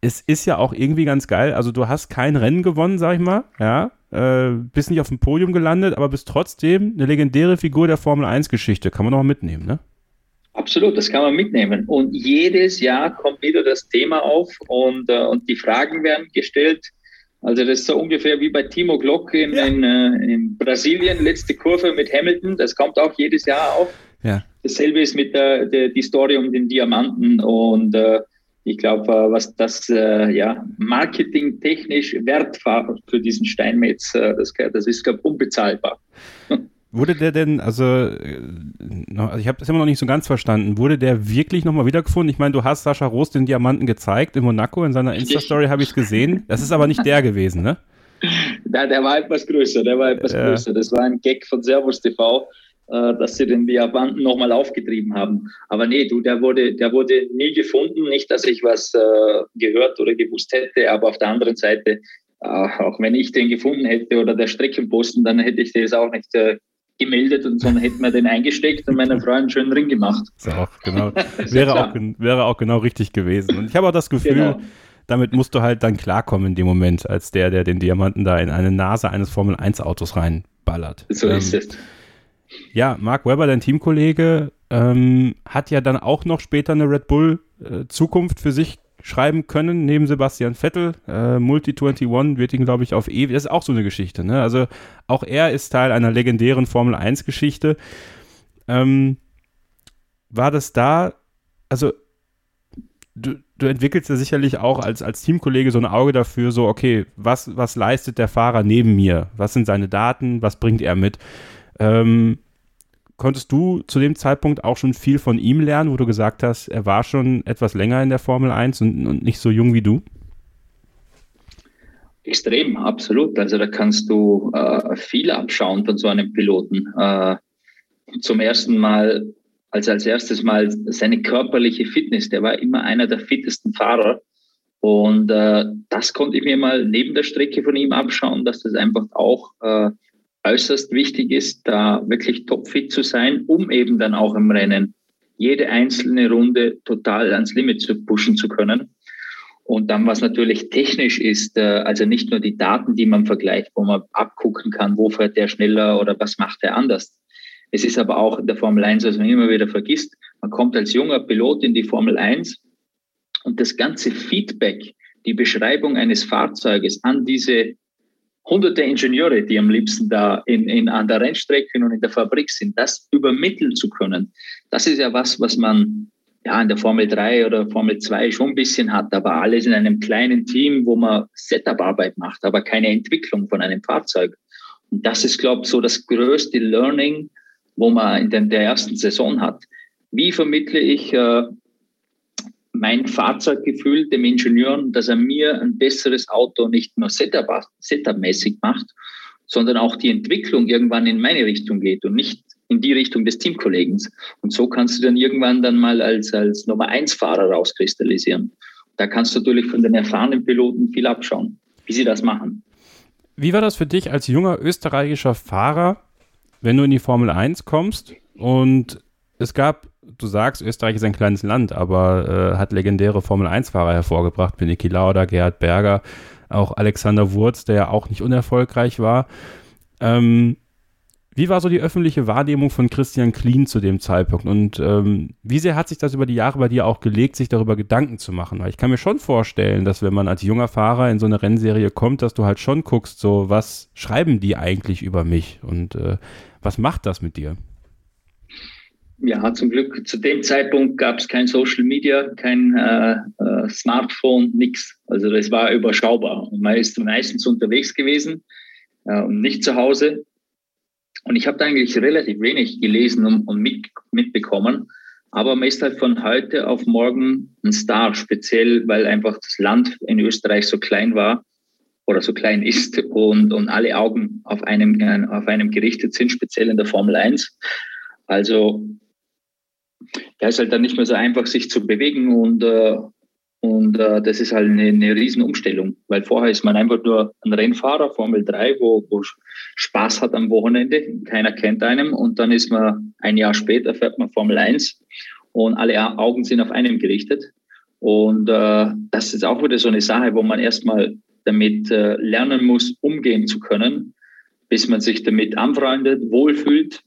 es ist ja auch irgendwie ganz geil. Also du hast kein Rennen gewonnen, sag ich mal, ja. Äh, bist nicht auf dem Podium gelandet, aber bist trotzdem eine legendäre Figur der Formel 1 Geschichte. Kann man mal mitnehmen, ne? Absolut, das kann man mitnehmen. Und jedes Jahr kommt wieder das Thema auf und, äh, und die Fragen werden gestellt. Also das ist so ungefähr wie bei Timo Glock in, ja. in, äh, in, Brasilien, letzte Kurve mit Hamilton. Das kommt auch jedes Jahr auf. Ja. Dasselbe ist mit der, der die Story um den Diamanten und äh, ich glaube, äh, was das äh, ja marketingtechnisch wert war für diesen Steinmetz, äh, das, das ist glaube unbezahlbar. Wurde der denn, also, äh, also ich habe das immer noch nicht so ganz verstanden, wurde der wirklich nochmal wiedergefunden? Ich meine, du hast Sascha Roos den Diamanten gezeigt in Monaco, in seiner Insta-Story habe ich es gesehen. Das ist aber nicht der gewesen, ne? Ja, der war etwas größer, der war etwas ja. größer. Das war ein Gag von Servus TV, äh, dass sie den Diamanten nochmal aufgetrieben haben. Aber nee, du, der wurde, der wurde nie gefunden. Nicht, dass ich was äh, gehört oder gewusst hätte, aber auf der anderen Seite, auch wenn ich den gefunden hätte oder der Streckenposten, dann hätte ich das auch nicht gemeldet und sondern hätten wir den eingesteckt und meiner Frau einen schönen Ring gemacht. Auch genau, wäre, auch, wäre auch genau richtig gewesen. Und ich habe auch das Gefühl, genau. damit musst du halt dann klarkommen in dem Moment, als der, der den Diamanten da in eine Nase eines Formel-1-Autos reinballert. So ähm, ist es. Ja, Mark Webber, dein Teamkollege, ähm, hat ja dann auch noch später eine Red Bull äh, Zukunft für sich schreiben können, neben Sebastian Vettel. Äh, Multi-21 wird ihn, glaube ich, auf ewig. Das ist auch so eine Geschichte. Ne? Also auch er ist Teil einer legendären Formel 1-Geschichte. Ähm, war das da, also du, du entwickelst ja sicherlich auch als, als Teamkollege so ein Auge dafür, so, okay, was, was leistet der Fahrer neben mir? Was sind seine Daten? Was bringt er mit? Ähm, konntest du zu dem Zeitpunkt auch schon viel von ihm lernen, wo du gesagt hast, er war schon etwas länger in der Formel 1 und, und nicht so jung wie du? Extrem, absolut. Also da kannst du äh, viel abschauen von so einem Piloten. Äh, zum ersten Mal, also als erstes Mal seine körperliche Fitness. Der war immer einer der fittesten Fahrer. Und äh, das konnte ich mir mal neben der Strecke von ihm abschauen, dass das einfach auch äh, äußerst wichtig ist, da wirklich topfit zu sein, um eben dann auch im Rennen jede einzelne Runde total ans Limit zu pushen zu können. Und dann, was natürlich technisch ist, äh, also nicht nur die Daten, die man vergleicht, wo man abgucken kann, wo fährt der schneller oder was macht er anders. Es ist aber auch in der Formel 1, was man immer wieder vergisst, man kommt als junger Pilot in die Formel 1 und das ganze Feedback, die Beschreibung eines Fahrzeuges an diese hunderte Ingenieure, die am liebsten da in, in, an der Rennstrecke und in der Fabrik sind, das übermitteln zu können, das ist ja was, was man ja in der Formel 3 oder Formel 2 schon ein bisschen hat, aber alles in einem kleinen Team, wo man Setup-Arbeit macht, aber keine Entwicklung von einem Fahrzeug. Und das ist, glaube ich, so das größte Learning, wo man in der ersten Saison hat. Wie vermittle ich äh, mein Fahrzeuggefühl dem Ingenieur, dass er mir ein besseres Auto nicht nur Setup-mäßig macht, sondern auch die Entwicklung irgendwann in meine Richtung geht und nicht in die Richtung des Teamkollegens. Und so kannst du dann irgendwann dann mal als, als Nummer eins Fahrer rauskristallisieren. Da kannst du natürlich von den erfahrenen Piloten viel abschauen, wie sie das machen. Wie war das für dich als junger österreichischer Fahrer, wenn du in die Formel 1 kommst und es gab du sagst, Österreich ist ein kleines Land, aber äh, hat legendäre Formel-1-Fahrer hervorgebracht, wie Niki Lauda, Gerhard Berger, auch Alexander Wurz, der ja auch nicht unerfolgreich war. Ähm, wie war so die öffentliche Wahrnehmung von Christian Klien zu dem Zeitpunkt? Und ähm, wie sehr hat sich das über die Jahre bei dir auch gelegt, sich darüber Gedanken zu machen? Weil ich kann mir schon vorstellen, dass wenn man als junger Fahrer in so eine Rennserie kommt, dass du halt schon guckst, so was schreiben die eigentlich über mich und äh, was macht das mit dir? Ja, zum Glück zu dem Zeitpunkt gab es kein Social Media, kein äh, äh, Smartphone, nichts. Also das war überschaubar. Man ist meistens unterwegs gewesen äh, und nicht zu Hause. Und ich habe da eigentlich relativ wenig gelesen und, und mit, mitbekommen. Aber man ist halt von heute auf morgen ein Star, speziell weil einfach das Land in Österreich so klein war oder so klein ist und, und alle Augen auf einem, auf einem gerichtet sind, speziell in der Formel 1. Also ja, ist halt dann nicht mehr so einfach, sich zu bewegen und, äh, Und äh, das ist halt eine, eine Riesenumstellung, weil vorher ist man einfach nur ein Rennfahrer, Formel 3, wo, wo Spaß hat am Wochenende, keiner kennt einem und dann ist man ein Jahr später, fährt man Formel 1 und alle Augen sind auf einem gerichtet. Und äh, das ist auch wieder so eine Sache, wo man erstmal damit äh, lernen muss, umgehen zu können, bis man sich damit anfreundet, wohlfühlt.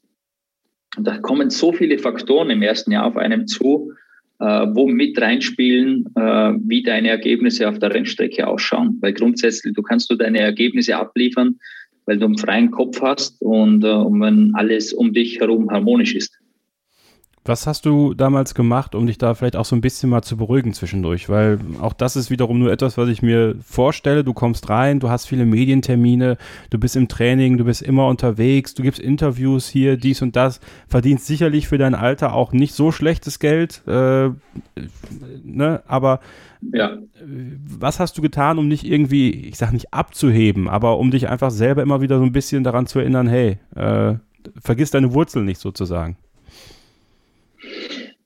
Da kommen so viele Faktoren im ersten Jahr auf einem zu, äh, wo mit reinspielen, äh, wie deine Ergebnisse auf der Rennstrecke ausschauen. Weil grundsätzlich, du kannst nur deine Ergebnisse abliefern, weil du einen freien Kopf hast und, äh, und wenn alles um dich herum harmonisch ist. Was hast du damals gemacht, um dich da vielleicht auch so ein bisschen mal zu beruhigen zwischendurch? Weil auch das ist wiederum nur etwas, was ich mir vorstelle. Du kommst rein, du hast viele Medientermine, du bist im Training, du bist immer unterwegs, du gibst Interviews hier, dies und das, verdienst sicherlich für dein Alter auch nicht so schlechtes Geld, äh, ne? aber ja. was hast du getan, um nicht irgendwie, ich sag nicht abzuheben, aber um dich einfach selber immer wieder so ein bisschen daran zu erinnern, hey, äh, vergiss deine Wurzeln nicht sozusagen?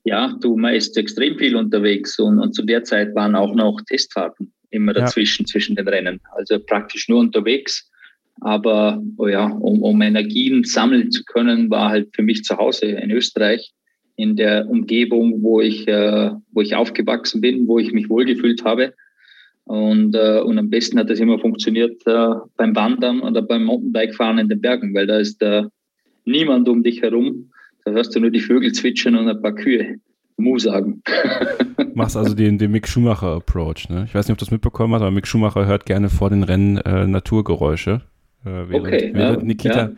Ja, du, man ist extrem viel unterwegs und, und zu der Zeit waren auch noch Testfahrten immer dazwischen, ja. zwischen den Rennen. Also praktisch nur unterwegs. Aber oh ja, um, um Energien sammeln zu können, war halt für mich zu Hause in Österreich, in der Umgebung, wo ich, äh, wo ich aufgewachsen bin, wo ich mich wohlgefühlt habe. Und, äh, und am besten hat das immer funktioniert äh, beim Wandern oder beim Mountainbikefahren in den Bergen, weil da ist äh, niemand um dich herum. Da hörst du nur die Vögel zwitschern und ein paar Kühe Mu sagen. Machst also den, den Mick Schumacher-Approach, ne? Ich weiß nicht, ob du das mitbekommen hast, aber Mick Schumacher hört gerne vor den Rennen äh, Naturgeräusche, äh, während, okay, während, ja, Nikita, ja.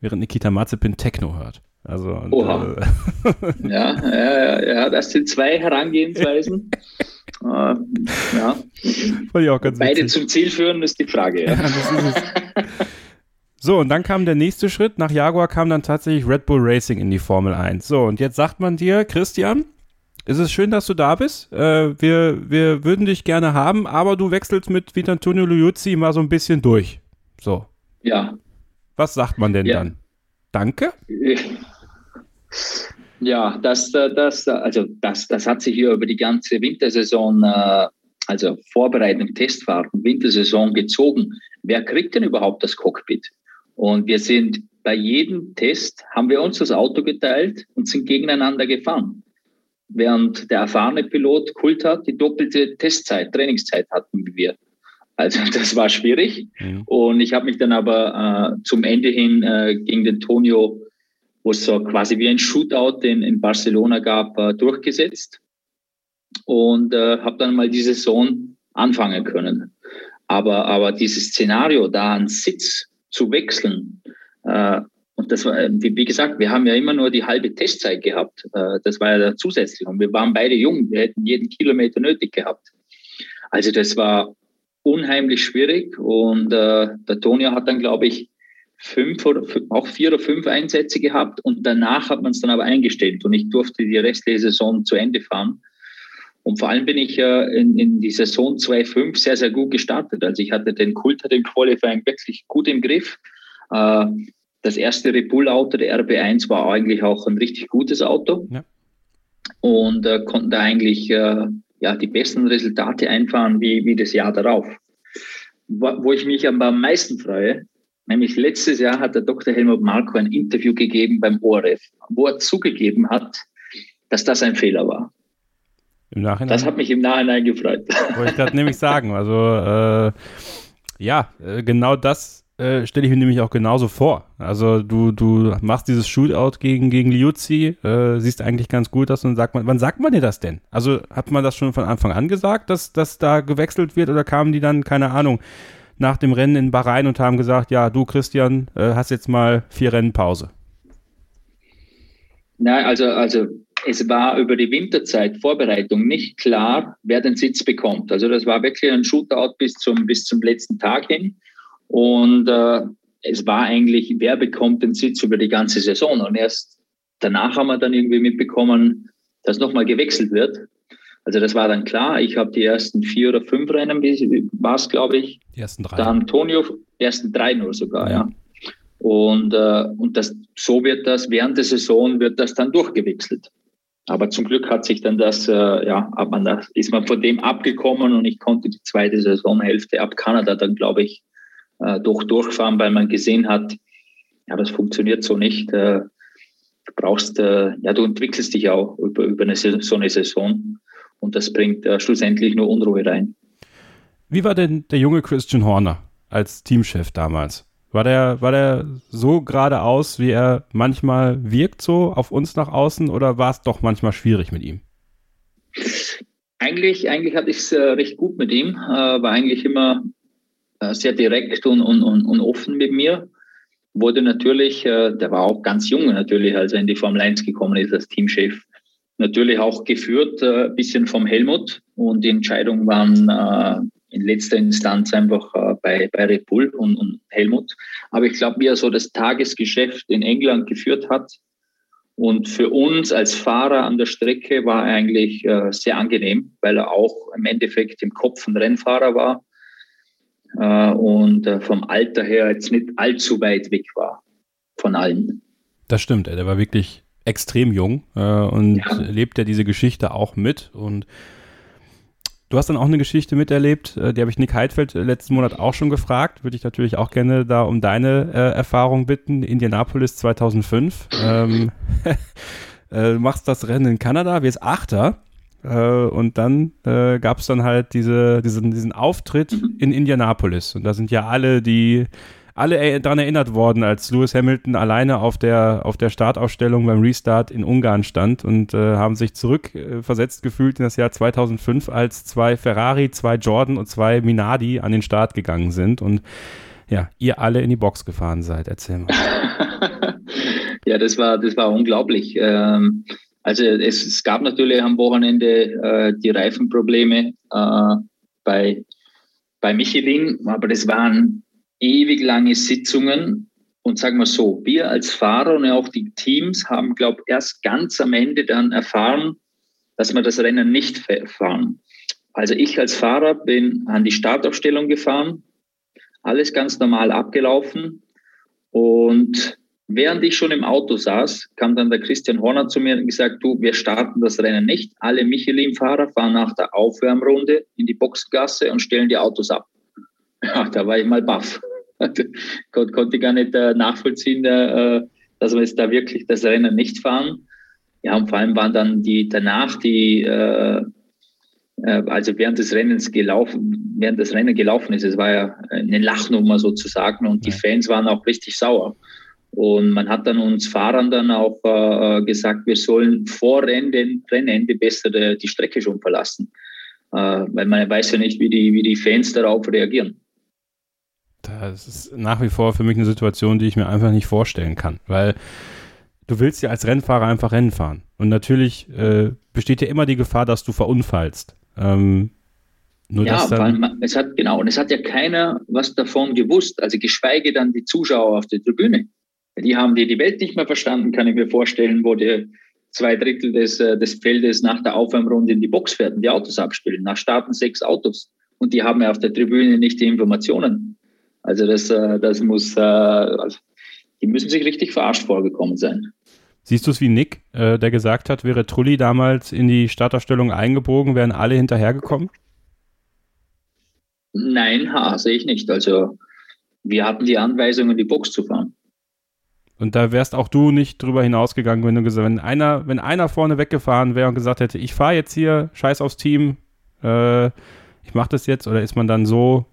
während Nikita Mazepin Techno hört. Also, und, Oha. Äh, ja, ja, ja, das sind zwei Herangehensweisen. äh, ja. Beide witzig. zum Ziel führen, ist die Frage. Ja. So, und dann kam der nächste Schritt. Nach Jaguar kam dann tatsächlich Red Bull Racing in die Formel 1. So, und jetzt sagt man dir, Christian, es ist schön, dass du da bist. Äh, wir, wir würden dich gerne haben, aber du wechselst mit Vitantonio Liuzzi mal so ein bisschen durch. So. Ja. Was sagt man denn ja. dann? Danke? Ja, das, äh, das, also das, das hat sich hier über die ganze Wintersaison, äh, also Vorbereitung, Testfahrten, Wintersaison gezogen. Wer kriegt denn überhaupt das Cockpit? Und wir sind bei jedem Test, haben wir uns das Auto geteilt und sind gegeneinander gefahren. Während der erfahrene Pilot Kult hat, die doppelte Testzeit, Trainingszeit hatten wir. Also das war schwierig. Mhm. Und ich habe mich dann aber äh, zum Ende hin äh, gegen den Tonio, wo es so quasi wie ein Shootout in, in Barcelona gab, äh, durchgesetzt. Und äh, habe dann mal die Saison anfangen können. Aber, aber dieses Szenario, da einen Sitz zu wechseln. Äh, und das war, wie, wie, gesagt, wir haben ja immer nur die halbe Testzeit gehabt. Äh, das war ja zusätzlich. Und wir waren beide jung. Wir hätten jeden Kilometer nötig gehabt. Also das war unheimlich schwierig. Und äh, der Tonio hat dann, glaube ich, fünf oder auch vier oder fünf Einsätze gehabt. Und danach hat man es dann aber eingestellt. Und ich durfte die restliche Saison zu Ende fahren. Und vor allem bin ich äh, in, in die Saison 2.5 sehr, sehr gut gestartet. Also ich hatte den Kulter, den Qualifying wirklich gut im Griff. Äh, das erste Repul-Auto, der RB1, war eigentlich auch ein richtig gutes Auto. Ja. Und äh, konnten da eigentlich äh, ja, die besten Resultate einfahren wie, wie das Jahr darauf. Wo, wo ich mich aber am meisten freue, nämlich letztes Jahr hat der Dr. Helmut Marko ein Interview gegeben beim ORF, wo er zugegeben hat, dass das ein Fehler war. Im Nachhinein? Das hat mich im Nachhinein gefreut. Wollte ich gerade nämlich sagen. Also, äh, ja, äh, genau das äh, stelle ich mir nämlich auch genauso vor. Also, du, du machst dieses Shootout gegen, gegen Liuzzi, äh, siehst eigentlich ganz gut aus und sagt man, wann sagt man dir das denn? Also, hat man das schon von Anfang an gesagt, dass, dass da gewechselt wird oder kamen die dann, keine Ahnung, nach dem Rennen in Bahrain und haben gesagt, ja, du Christian, äh, hast jetzt mal vier Rennen Pause? Nein, also, also es war über die Winterzeit Vorbereitung nicht klar, wer den Sitz bekommt. Also das war wirklich ein Shootout bis zum, bis zum letzten Tag hin. Und äh, es war eigentlich, wer bekommt den Sitz über die ganze Saison. Und erst danach haben wir dann irgendwie mitbekommen, dass nochmal gewechselt wird. Also das war dann klar. Ich habe die ersten vier oder fünf Rennen, war es, glaube ich. Die ersten drei. Dann Tonio, ersten drei nur sogar, ja. ja. Und, äh, und das, so wird das, während der Saison wird das dann durchgewechselt. Aber zum Glück hat sich dann das, äh, ja, hat man das, ist man von dem abgekommen und ich konnte die zweite Saisonhälfte ab Kanada dann, glaube ich, äh, durch durchfahren, weil man gesehen hat, ja, das funktioniert so nicht. Äh, du brauchst, äh, ja, du entwickelst dich auch über, über eine, so eine Saison und das bringt äh, schlussendlich nur Unruhe rein. Wie war denn der junge Christian Horner als Teamchef damals? War der, war der so geradeaus, wie er manchmal wirkt, so auf uns nach außen, oder war es doch manchmal schwierig mit ihm? Eigentlich, eigentlich hatte ich es äh, recht gut mit ihm, äh, war eigentlich immer äh, sehr direkt und, und, und, und, offen mit mir. Wurde natürlich, äh, der war auch ganz jung natürlich, als er in die Formel 1 gekommen ist als Teamchef. Natürlich auch geführt, ein äh, bisschen vom Helmut und die Entscheidungen waren äh, in letzter Instanz einfach äh, bei, bei Red Bull und, und Helmut. Aber ich glaube, wie er so das Tagesgeschäft in England geführt hat und für uns als Fahrer an der Strecke war er eigentlich äh, sehr angenehm, weil er auch im Endeffekt im Kopf ein Rennfahrer war äh, und äh, vom Alter her jetzt nicht allzu weit weg war von allen. Das stimmt, der war wirklich extrem jung äh, und ja. lebt ja diese Geschichte auch mit und Du hast dann auch eine Geschichte miterlebt, äh, die habe ich Nick Heidfeld äh, letzten Monat auch schon gefragt. Würde ich natürlich auch gerne da um deine äh, Erfahrung bitten. Indianapolis 2005. Ähm, äh, du machst das Rennen in Kanada, wirst Achter. Äh, und dann äh, gab es dann halt diese, diesen, diesen Auftritt in Indianapolis. Und da sind ja alle, die alle daran erinnert worden, als Lewis Hamilton alleine auf der, auf der Startausstellung beim Restart in Ungarn stand und äh, haben sich zurückversetzt äh, gefühlt in das Jahr 2005, als zwei Ferrari, zwei Jordan und zwei Minardi an den Start gegangen sind und ja, ihr alle in die Box gefahren seid. Erzähl mal. ja, das war, das war unglaublich. Ähm, also es, es, gab natürlich am Wochenende äh, die Reifenprobleme äh, bei, bei Michelin, aber das waren ewig lange Sitzungen. Und sagen wir so, wir als Fahrer und auch die Teams haben, glaube ich, erst ganz am Ende dann erfahren, dass wir das Rennen nicht fahren. Also ich als Fahrer bin an die Startaufstellung gefahren, alles ganz normal abgelaufen. Und während ich schon im Auto saß, kam dann der Christian Horner zu mir und gesagt, du, wir starten das Rennen nicht. Alle Michelin-Fahrer fahren nach der Aufwärmrunde in die Boxgasse und stellen die Autos ab. Ja, da war ich mal baff. Kon konnte gar nicht äh, nachvollziehen, äh, dass wir jetzt da wirklich das Rennen nicht fahren. Ja, und vor allem waren dann die danach die, äh, also während des Rennens gelaufen, während das Rennen gelaufen ist, es war ja eine Lachnummer sozusagen und die Fans waren auch richtig sauer. Und man hat dann uns Fahrern dann auch äh, gesagt, wir sollen vor Rennen, Rennende besser die, die Strecke schon verlassen. Äh, weil man weiß ja nicht, wie die, wie die Fans darauf reagieren. Das ist nach wie vor für mich eine Situation, die ich mir einfach nicht vorstellen kann, weil du willst ja als Rennfahrer einfach Rennen fahren. Und natürlich äh, besteht ja immer die Gefahr, dass du verunfallst. Ähm, nur ja, weil es hat, genau, und es hat ja keiner was davon gewusst, also geschweige dann die Zuschauer auf der Tribüne. Die haben die, die Welt nicht mehr verstanden, kann ich mir vorstellen, wo die zwei Drittel des, äh, des Feldes nach der Aufwärmrunde in die Box fährt und die Autos abspielen. Nach Starten sechs Autos. Und die haben ja auf der Tribüne nicht die Informationen. Also das, äh, das muss, äh, also die müssen sich richtig verarscht vorgekommen sein. Siehst du es wie Nick, äh, der gesagt hat, wäre Trulli damals in die Startaufstellung eingebogen, wären alle hinterhergekommen? Nein, ha, sehe ich nicht. Also wir hatten die Anweisung, in die Box zu fahren. Und da wärst auch du nicht drüber hinausgegangen, wenn du gesagt, wenn einer, wenn einer vorne weggefahren wäre und gesagt hätte, ich fahre jetzt hier, scheiß aufs Team, äh, ich mache das jetzt, oder ist man dann so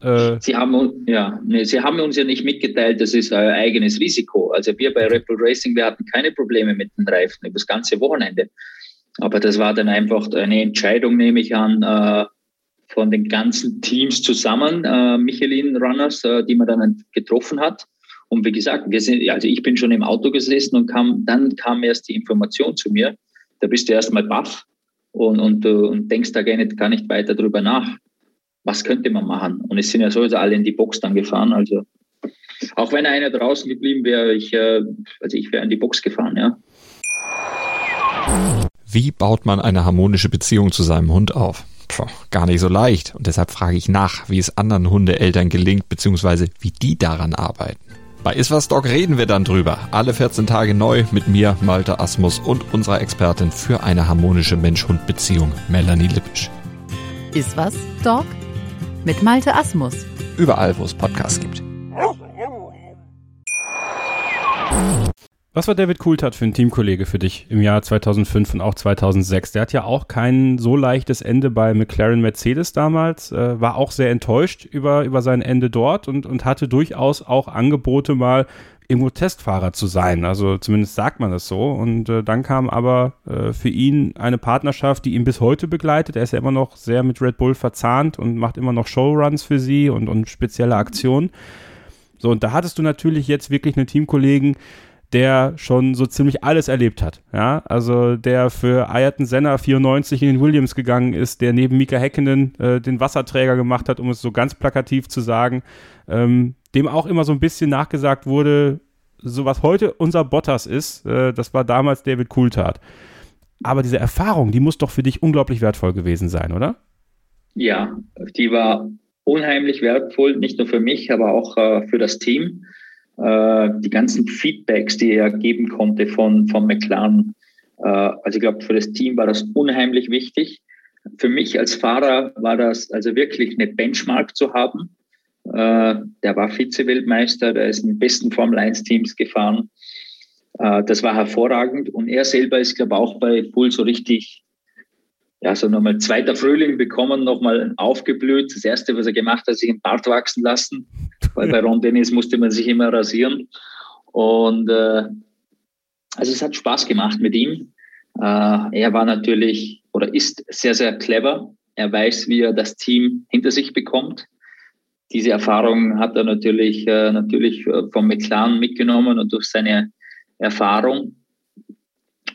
Sie haben, ja, nee, Sie haben uns ja nicht mitgeteilt, das ist euer eigenes Risiko. Also wir bei Red Bull Racing, wir hatten keine Probleme mit den Reifen über das ganze Wochenende. Aber das war dann einfach eine Entscheidung, nehme ich an, äh, von den ganzen Teams zusammen, äh, Michelin Runners, äh, die man dann getroffen hat. Und wie gesagt, wir sind, also ich bin schon im Auto gesessen und kam, dann kam erst die Information zu mir. Da bist du erstmal baff und, und, äh, und denkst da gar nicht, gar nicht weiter drüber nach was könnte man machen? Und es sind ja sowieso alle in die Box dann gefahren. Also auch wenn einer draußen geblieben wäre, ich, äh, also ich wäre in die Box gefahren, ja. Wie baut man eine harmonische Beziehung zu seinem Hund auf? Puh, gar nicht so leicht. Und deshalb frage ich nach, wie es anderen Hundeeltern gelingt, beziehungsweise wie die daran arbeiten. Bei Iswas Dog reden wir dann drüber. Alle 14 Tage neu mit mir, Malte Asmus und unserer Expertin für eine harmonische Mensch-Hund-Beziehung, Melanie Lippisch. Iswas Dog mit Malte Asmus. Überall, wo es Podcasts gibt. Was war David Coulthard für ein Teamkollege für dich im Jahr 2005 und auch 2006? Der hat ja auch kein so leichtes Ende bei McLaren Mercedes damals, äh, war auch sehr enttäuscht über, über sein Ende dort und, und hatte durchaus auch Angebote mal irgendwo Testfahrer zu sein. Also zumindest sagt man das so. Und äh, dann kam aber äh, für ihn eine Partnerschaft, die ihn bis heute begleitet. Er ist ja immer noch sehr mit Red Bull verzahnt und macht immer noch Showruns für sie und, und spezielle Aktionen. So, und da hattest du natürlich jetzt wirklich einen Teamkollegen, der schon so ziemlich alles erlebt hat. Ja, also der für Ayrton Senna 94 in den Williams gegangen ist, der neben Mika Häkkinen äh, den Wasserträger gemacht hat, um es so ganz plakativ zu sagen, ähm, dem auch immer so ein bisschen nachgesagt wurde, so was heute unser Bottas ist, äh, das war damals David Coulthard. Aber diese Erfahrung, die muss doch für dich unglaublich wertvoll gewesen sein, oder? Ja, die war unheimlich wertvoll, nicht nur für mich, aber auch äh, für das Team äh, die ganzen Feedbacks, die er geben konnte von, von McLaren. Äh, also ich glaube, für das Team war das unheimlich wichtig. Für mich als Fahrer war das also wirklich eine Benchmark zu haben. Äh, der war Vize-Weltmeister, der ist in den besten Formel-1-Teams gefahren. Äh, das war hervorragend. Und er selber ist, glaube ich, auch bei Bull so richtig ja, so nochmal zweiter Frühling bekommen, nochmal aufgeblüht. Das erste, was er gemacht hat, sich ein Bart wachsen lassen, weil bei Ron Dennis musste man sich immer rasieren. Und äh, also es hat Spaß gemacht mit ihm. Äh, er war natürlich oder ist sehr, sehr clever. Er weiß, wie er das Team hinter sich bekommt. Diese Erfahrung hat er natürlich, äh, natürlich äh, vom McLaren mitgenommen und durch seine Erfahrung.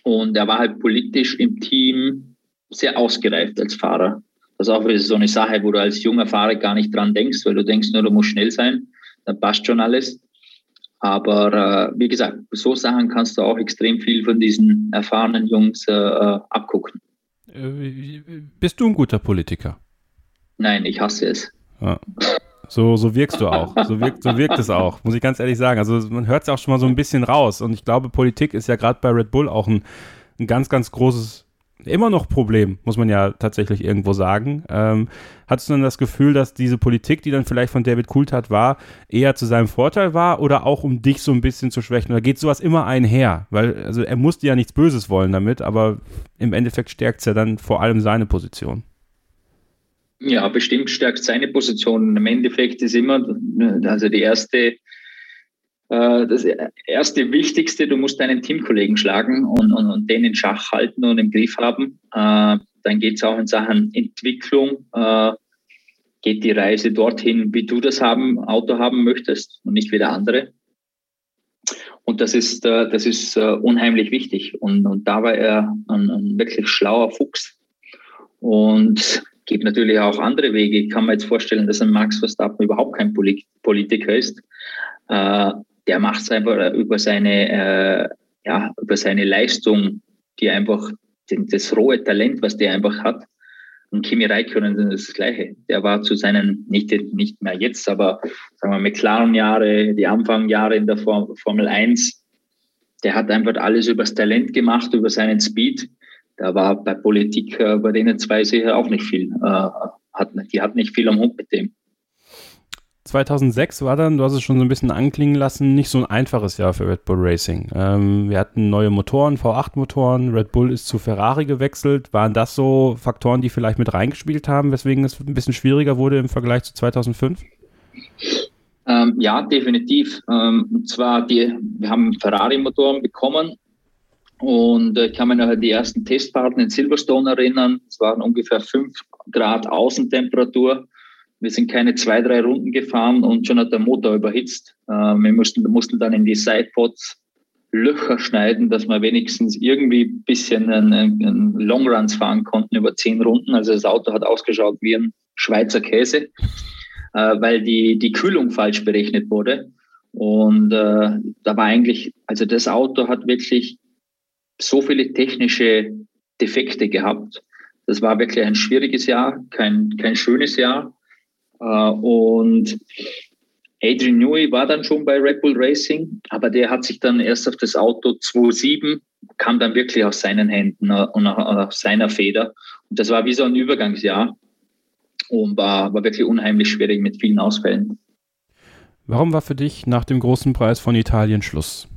Und er war halt politisch im Team sehr ausgereift als Fahrer. Das ist auch wieder so eine Sache, wo du als junger Fahrer gar nicht dran denkst, weil du denkst nur, du musst schnell sein, dann passt schon alles. Aber äh, wie gesagt, so Sachen kannst du auch extrem viel von diesen erfahrenen Jungs äh, äh abgucken. Äh, bist du ein guter Politiker? Nein, ich hasse es. Ja. So, so wirkst du auch. So wirkt, so wirkt es auch, muss ich ganz ehrlich sagen. Also man hört es auch schon mal so ein bisschen raus. Und ich glaube, Politik ist ja gerade bei Red Bull auch ein, ein ganz, ganz großes immer noch Problem, muss man ja tatsächlich irgendwo sagen. Ähm, hattest du dann das Gefühl, dass diese Politik, die dann vielleicht von David Coulthard war, eher zu seinem Vorteil war oder auch um dich so ein bisschen zu schwächen? Oder geht sowas immer einher? Weil, also er musste ja nichts Böses wollen damit, aber im Endeffekt stärkt es ja dann vor allem seine Position. Ja, bestimmt stärkt seine Position. Im Endeffekt ist immer, also die erste äh, das erste Wichtigste, du musst deinen Teamkollegen schlagen und, und, und den in Schach halten und im Griff haben. Äh, dann geht es auch in Sachen Entwicklung. Äh, geht die Reise dorthin, wie du das haben, Auto haben möchtest und nicht wie der andere. Und das ist, das ist unheimlich wichtig. Und, und da war er ein, ein wirklich schlauer Fuchs. Und gibt natürlich auch andere Wege. Ich kann mir jetzt vorstellen, dass ein Max Verstappen überhaupt kein Politiker ist der macht es einfach über seine, äh, ja, über seine Leistung, die einfach den, das rohe Talent, was der einfach hat. Und Kimi Räikkönen ist das Gleiche. Der war zu seinen, nicht, nicht mehr jetzt, aber sagen wir McLaren-Jahre, die Anfangjahre in der Formel 1, der hat einfach alles übers Talent gemacht, über seinen Speed. Da war bei Politik äh, bei denen zwei sicher auch nicht viel. Äh, hat, die hatten nicht viel am Hund mit dem. 2006 war dann, du hast es schon so ein bisschen anklingen lassen, nicht so ein einfaches Jahr für Red Bull Racing. Ähm, wir hatten neue Motoren, V8-Motoren, Red Bull ist zu Ferrari gewechselt. Waren das so Faktoren, die vielleicht mit reingespielt haben, weswegen es ein bisschen schwieriger wurde im Vergleich zu 2005? Ähm, ja, definitiv. Ähm, und zwar, die, wir haben Ferrari-Motoren bekommen und äh, ich kann mich noch an die ersten Testfahrten in Silverstone erinnern. Es waren ungefähr 5 Grad Außentemperatur wir sind keine zwei, drei Runden gefahren und schon hat der Motor überhitzt. Äh, wir mussten, mussten dann in die Sidepods Löcher schneiden, dass wir wenigstens irgendwie ein bisschen Longruns fahren konnten über zehn Runden. Also das Auto hat ausgeschaut wie ein Schweizer Käse, äh, weil die, die Kühlung falsch berechnet wurde. Und äh, da war eigentlich, also das Auto hat wirklich so viele technische Defekte gehabt. Das war wirklich ein schwieriges Jahr, kein, kein schönes Jahr. Äh, und Adrian Newey war dann schon bei Red Bull Racing, aber der hat sich dann erst auf das Auto 2.7, kam dann wirklich aus seinen Händen äh, und aus seiner Feder. Und das war wie so ein Übergangsjahr und war, war wirklich unheimlich schwierig mit vielen Ausfällen. Warum war für dich nach dem großen Preis von Italien Schluss?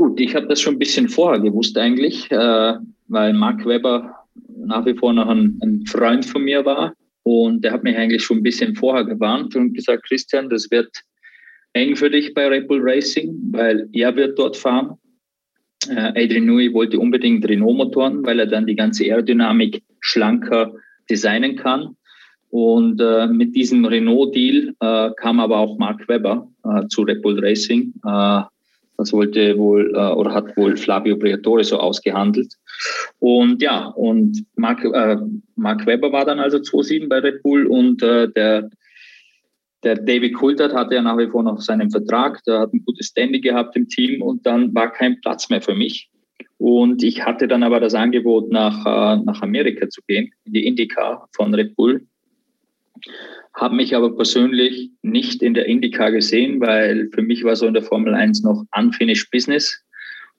Gut, ich habe das schon ein bisschen vorher gewusst eigentlich, äh, weil Mark Webber nach wie vor noch ein, ein, Freund von mir war und der hat mich eigentlich schon ein bisschen vorher gewarnt und gesagt, Christian, das wird eng für dich bei Red Bull Racing, weil er wird dort fahren. Äh, Adrian Newey wollte unbedingt Renault-Motoren, weil er dann die ganze Aerodynamik schlanker designen kann. Und äh, mit diesem Renault-Deal äh, kam aber auch Mark Webber äh, zu Red Bull Racing. Das wollte wohl äh, oder hat wohl Flavio Briatore so ausgehandelt. Und ja, und Mark, äh, Mark Webber war dann also 2-7 bei Red Bull und äh, der, der David Coulthard hatte ja nach wie vor noch seinen Vertrag, der hat ein gutes Standing gehabt im Team und dann war kein Platz mehr für mich. Und ich hatte dann aber das Angebot, nach, äh, nach Amerika zu gehen, in die IndyCar von Red Bull habe mich aber persönlich nicht in der IndyCar gesehen, weil für mich war so in der Formel 1 noch unfinished Business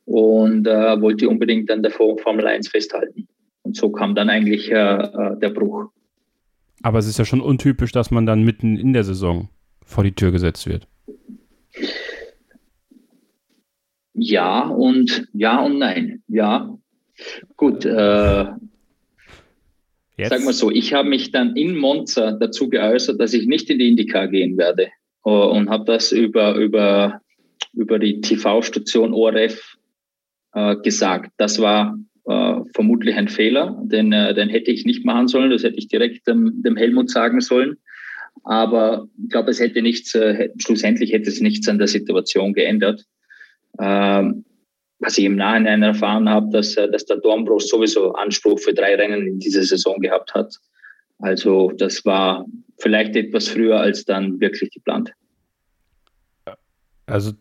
und äh, wollte unbedingt an der Formel 1 festhalten. Und so kam dann eigentlich äh, äh, der Bruch. Aber es ist ja schon untypisch, dass man dann mitten in der Saison vor die Tür gesetzt wird. Ja und ja und nein. Ja, gut. Äh, Jetzt? Sag mal so, ich habe mich dann in Monza dazu geäußert, dass ich nicht in die IndyCar gehen werde oh, und habe das über, über, über die TV-Station ORF äh, gesagt. Das war äh, vermutlich ein Fehler, den, äh, den hätte ich nicht machen sollen, das hätte ich direkt dem, dem Helmut sagen sollen. Aber ich glaube, es hätte nichts, äh, schlussendlich hätte es nichts an der Situation geändert. Ähm, was ich im Nachhinein erfahren habe, dass, äh, dass der Dornbrost sowieso Anspruch für drei Rennen in dieser Saison gehabt hat. Also das war vielleicht etwas früher als dann wirklich geplant. Also,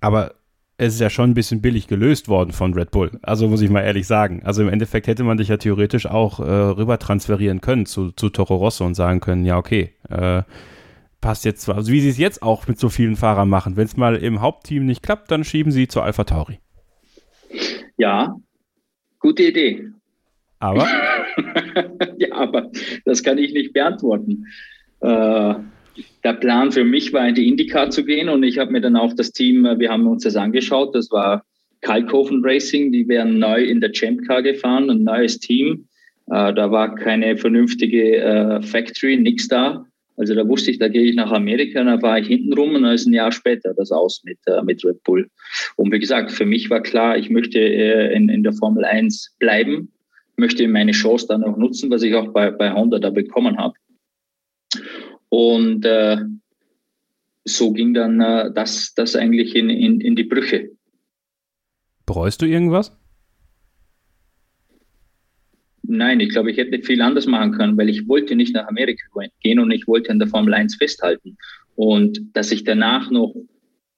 aber es ist ja schon ein bisschen billig gelöst worden von Red Bull. Also muss ich mal ehrlich sagen. Also im Endeffekt hätte man dich ja theoretisch auch äh, rüber transferieren können zu, zu Toro Rosso und sagen können, ja okay, äh, passt jetzt zwar, also wie sie es jetzt auch mit so vielen Fahrern machen. Wenn es mal im Hauptteam nicht klappt, dann schieben sie zu Alpha Tauri. Ja, gute Idee. Aber? ja, aber das kann ich nicht beantworten. Äh, der Plan für mich war, in die IndyCar zu gehen und ich habe mir dann auch das Team, äh, wir haben uns das angeschaut, das war Kalkofen Racing, die wären neu in der Champ Car gefahren, ein neues Team. Äh, da war keine vernünftige äh, Factory, nichts da. Also da wusste ich, da gehe ich nach Amerika, dann war ich hinten rum und dann ist ein Jahr später das aus mit, äh, mit Red Bull. Und wie gesagt, für mich war klar, ich möchte äh, in, in der Formel 1 bleiben, möchte meine Chance dann auch nutzen, was ich auch bei, bei Honda da bekommen habe. Und äh, so ging dann äh, das, das eigentlich in, in, in die Brüche. Bereust du irgendwas? Nein, ich glaube, ich hätte viel anders machen können, weil ich wollte nicht nach Amerika gehen und ich wollte an der Formel 1 festhalten. Und dass ich danach noch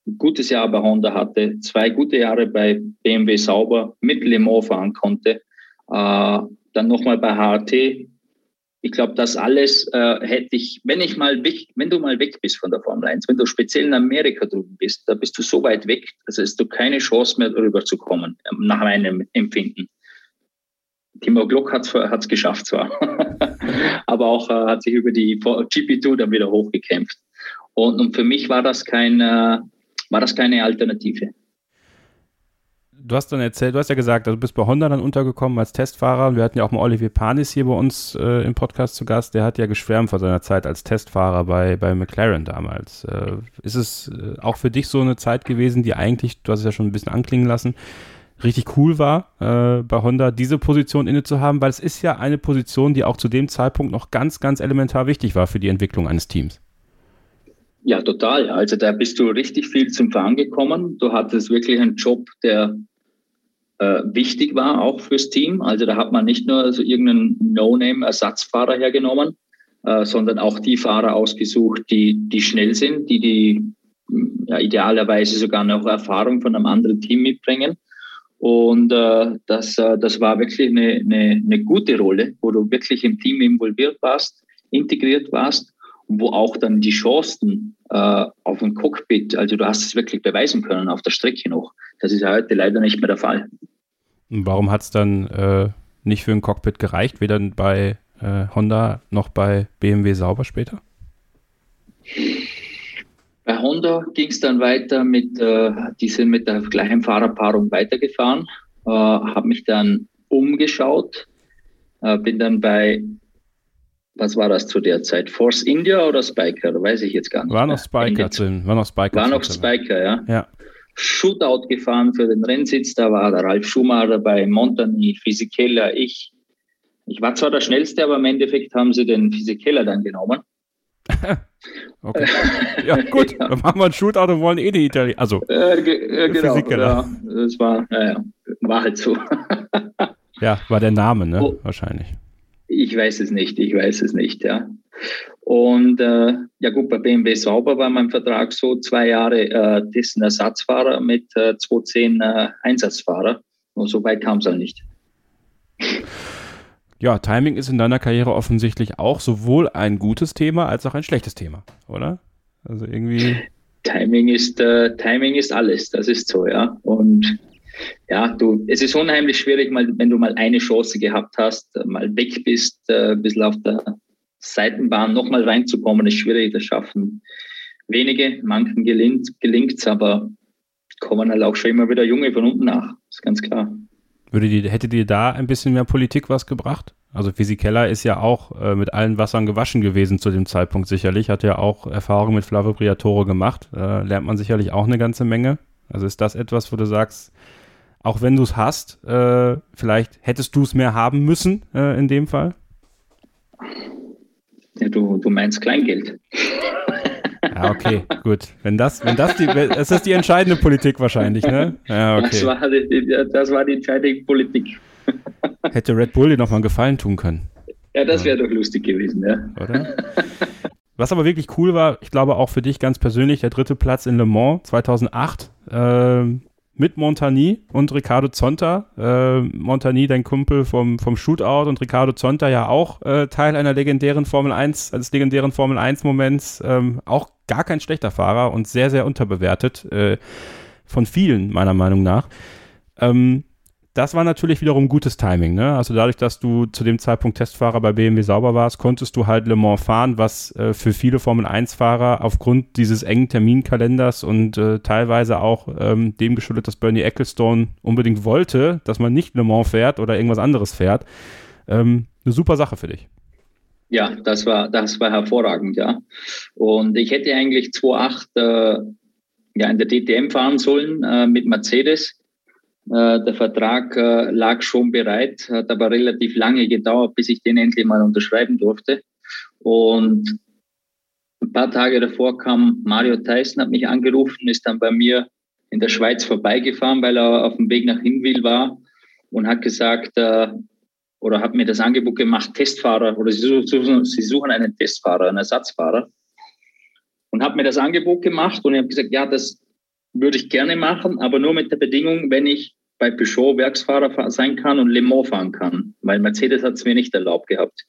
ein gutes Jahr bei Honda hatte, zwei gute Jahre bei BMW Sauber mit Le Mans fahren konnte, äh, dann nochmal bei HRT. Ich glaube, das alles äh, hätte ich, wenn ich mal weg, wenn du mal weg bist von der Formel 1, wenn du speziell in Amerika drüben bist, da bist du so weit weg, also hast du keine Chance mehr darüber zu kommen, nach meinem Empfinden. Timo Glock hat es geschafft zwar, aber auch äh, hat sich über die GP2 dann wieder hochgekämpft. Und, und für mich war das, kein, äh, war das keine Alternative. Du hast dann erzählt, du hast ja gesagt, also du bist bei Honda dann untergekommen als Testfahrer. Wir hatten ja auch mal Olivier Panis hier bei uns äh, im Podcast zu Gast. Der hat ja geschwärmt vor seiner Zeit als Testfahrer bei, bei McLaren damals. Äh, ist es äh, auch für dich so eine Zeit gewesen, die eigentlich, du hast es ja schon ein bisschen anklingen lassen, richtig cool war, äh, bei Honda diese Position inne zu haben, weil es ist ja eine Position, die auch zu dem Zeitpunkt noch ganz, ganz elementar wichtig war für die Entwicklung eines Teams. Ja, total. Also da bist du richtig viel zum Fahren gekommen. Du hattest wirklich einen Job, der äh, wichtig war, auch fürs Team. Also da hat man nicht nur so irgendeinen No-Name-Ersatzfahrer hergenommen, äh, sondern auch die Fahrer ausgesucht, die, die schnell sind, die die ja, idealerweise sogar noch Erfahrung von einem anderen Team mitbringen. Und äh, das, äh, das war wirklich eine, eine, eine gute Rolle, wo du wirklich im Team involviert warst, integriert warst, wo auch dann die Chancen äh, auf dem Cockpit, also du hast es wirklich beweisen können auf der Strecke noch. Das ist heute leider nicht mehr der Fall. Warum hat es dann äh, nicht für ein Cockpit gereicht, weder bei äh, Honda noch bei BMW sauber später? Bei Honda ging es dann weiter mit, äh, die sind mit der gleichen Fahrerpaarung weitergefahren, äh, habe mich dann umgeschaut, äh, bin dann bei, was war das zu der Zeit? Force India oder Spiker? Weiß ich jetzt gar nicht. War noch Spiker drin, war noch Spiker. War noch Spiker, ja. ja. Shootout gefahren für den Rennsitz, da war der Ralf Schumacher dabei, Montani, Fisichella, ich. Ich war zwar der Schnellste, aber im Endeffekt haben sie den Fisichella dann genommen. Okay. Ja, gut. ja. Dann machen wir ein Shootout und wollen eh die Italiener. Also, äh, äh, genau. Ja, das war, naja, war halt so. ja, war der Name, ne? Oh, Wahrscheinlich. Ich weiß es nicht, ich weiß es nicht, ja. Und äh, ja gut, bei BMW Sauber war mein Vertrag so zwei Jahre äh, dessen Ersatzfahrer mit äh, 210 äh, Einsatzfahrer. Und so weit kam es halt nicht. Ja, Timing ist in deiner Karriere offensichtlich auch sowohl ein gutes Thema als auch ein schlechtes Thema, oder? Also irgendwie. Timing ist, äh, Timing ist alles, das ist so, ja. Und ja, du, es ist unheimlich schwierig, mal, wenn du mal eine Chance gehabt hast, mal weg bist, äh, ein bisschen auf der Seitenbahn nochmal reinzukommen, ist schwierig, das schaffen wenige, manchen gelingt es, aber kommen halt auch schon immer wieder Junge von unten nach, ist ganz klar. Würde die, hätte dir da ein bisschen mehr Politik was gebracht? Also Physikeller ist ja auch äh, mit allen Wassern gewaschen gewesen zu dem Zeitpunkt sicherlich, hat ja auch Erfahrung mit Flavio Briatore gemacht, äh, lernt man sicherlich auch eine ganze Menge. Also ist das etwas, wo du sagst, auch wenn du es hast, äh, vielleicht hättest du es mehr haben müssen äh, in dem Fall? Ja, du, du meinst Kleingeld. Ja, okay, gut. Wenn das, wenn das die, das ist die entscheidende Politik wahrscheinlich, ne? Ja, okay. Das war die, das war die entscheidende Politik. Hätte Red Bull dir nochmal einen Gefallen tun können. Ja, das wäre ja. doch lustig gewesen, ja. Oder? Was aber wirklich cool war, ich glaube auch für dich ganz persönlich, der dritte Platz in Le Mans 2008 äh, mit Montagny und Ricardo Zonta. Äh, Montagny, dein Kumpel vom, vom Shootout und Ricardo Zonta ja auch äh, Teil einer legendären Formel 1, eines legendären Formel 1 Moments. Ähm, auch gar kein schlechter Fahrer und sehr, sehr unterbewertet. Äh, von vielen, meiner Meinung nach. Ähm, das war natürlich wiederum gutes Timing. Ne? Also dadurch, dass du zu dem Zeitpunkt Testfahrer bei BMW sauber warst, konntest du halt Le Mans fahren, was äh, für viele Formel-1-Fahrer aufgrund dieses engen Terminkalenders und äh, teilweise auch ähm, dem geschuldet, dass Bernie Ecclestone unbedingt wollte, dass man nicht Le Mans fährt oder irgendwas anderes fährt, ähm, eine super Sache für dich. Ja, das war, das war hervorragend, ja. Und ich hätte eigentlich 2.8 äh, ja, in der DTM fahren sollen äh, mit Mercedes der Vertrag äh, lag schon bereit, hat aber relativ lange gedauert, bis ich den endlich mal unterschreiben durfte. Und ein paar Tage davor kam Mario Tyson, hat mich angerufen, ist dann bei mir in der Schweiz vorbeigefahren, weil er auf dem Weg nach Hinwil war und hat gesagt, äh, oder hat mir das Angebot gemacht, Testfahrer, oder sie suchen einen Testfahrer, einen Ersatzfahrer. Und hat mir das Angebot gemacht und ich habe gesagt, ja, das würde ich gerne machen, aber nur mit der Bedingung, wenn ich bei Peugeot Werksfahrer sein kann und Le Mans fahren kann, weil Mercedes hat es mir nicht erlaubt gehabt.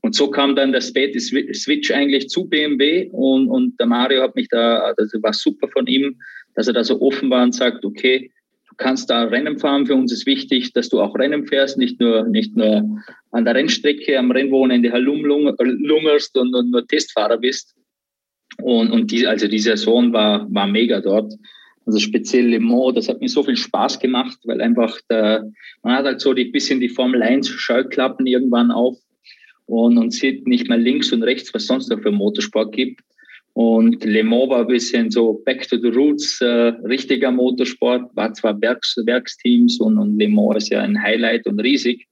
Und so kam dann der späte Switch eigentlich zu BMW und, und der Mario hat mich da, das war super von ihm, dass er da so offen war und sagt, okay, du kannst da Rennen fahren, für uns ist wichtig, dass du auch Rennen fährst, nicht nur, nicht nur an der Rennstrecke, am Rennwochenende herumlungerst und, und nur Testfahrer bist. Und, und die, also die Saison war, war mega dort. Also speziell Le Mans, das hat mir so viel Spaß gemacht, weil einfach der, man hat halt so die bisschen die Formel 1 Schallklappen irgendwann auf und, und sieht nicht mehr links und rechts, was sonst noch für Motorsport gibt. Und Le Mans war ein bisschen so back to the roots, äh, richtiger Motorsport, war zwar Werks, Werksteams und, und Le Mans ist ja ein Highlight und riesig,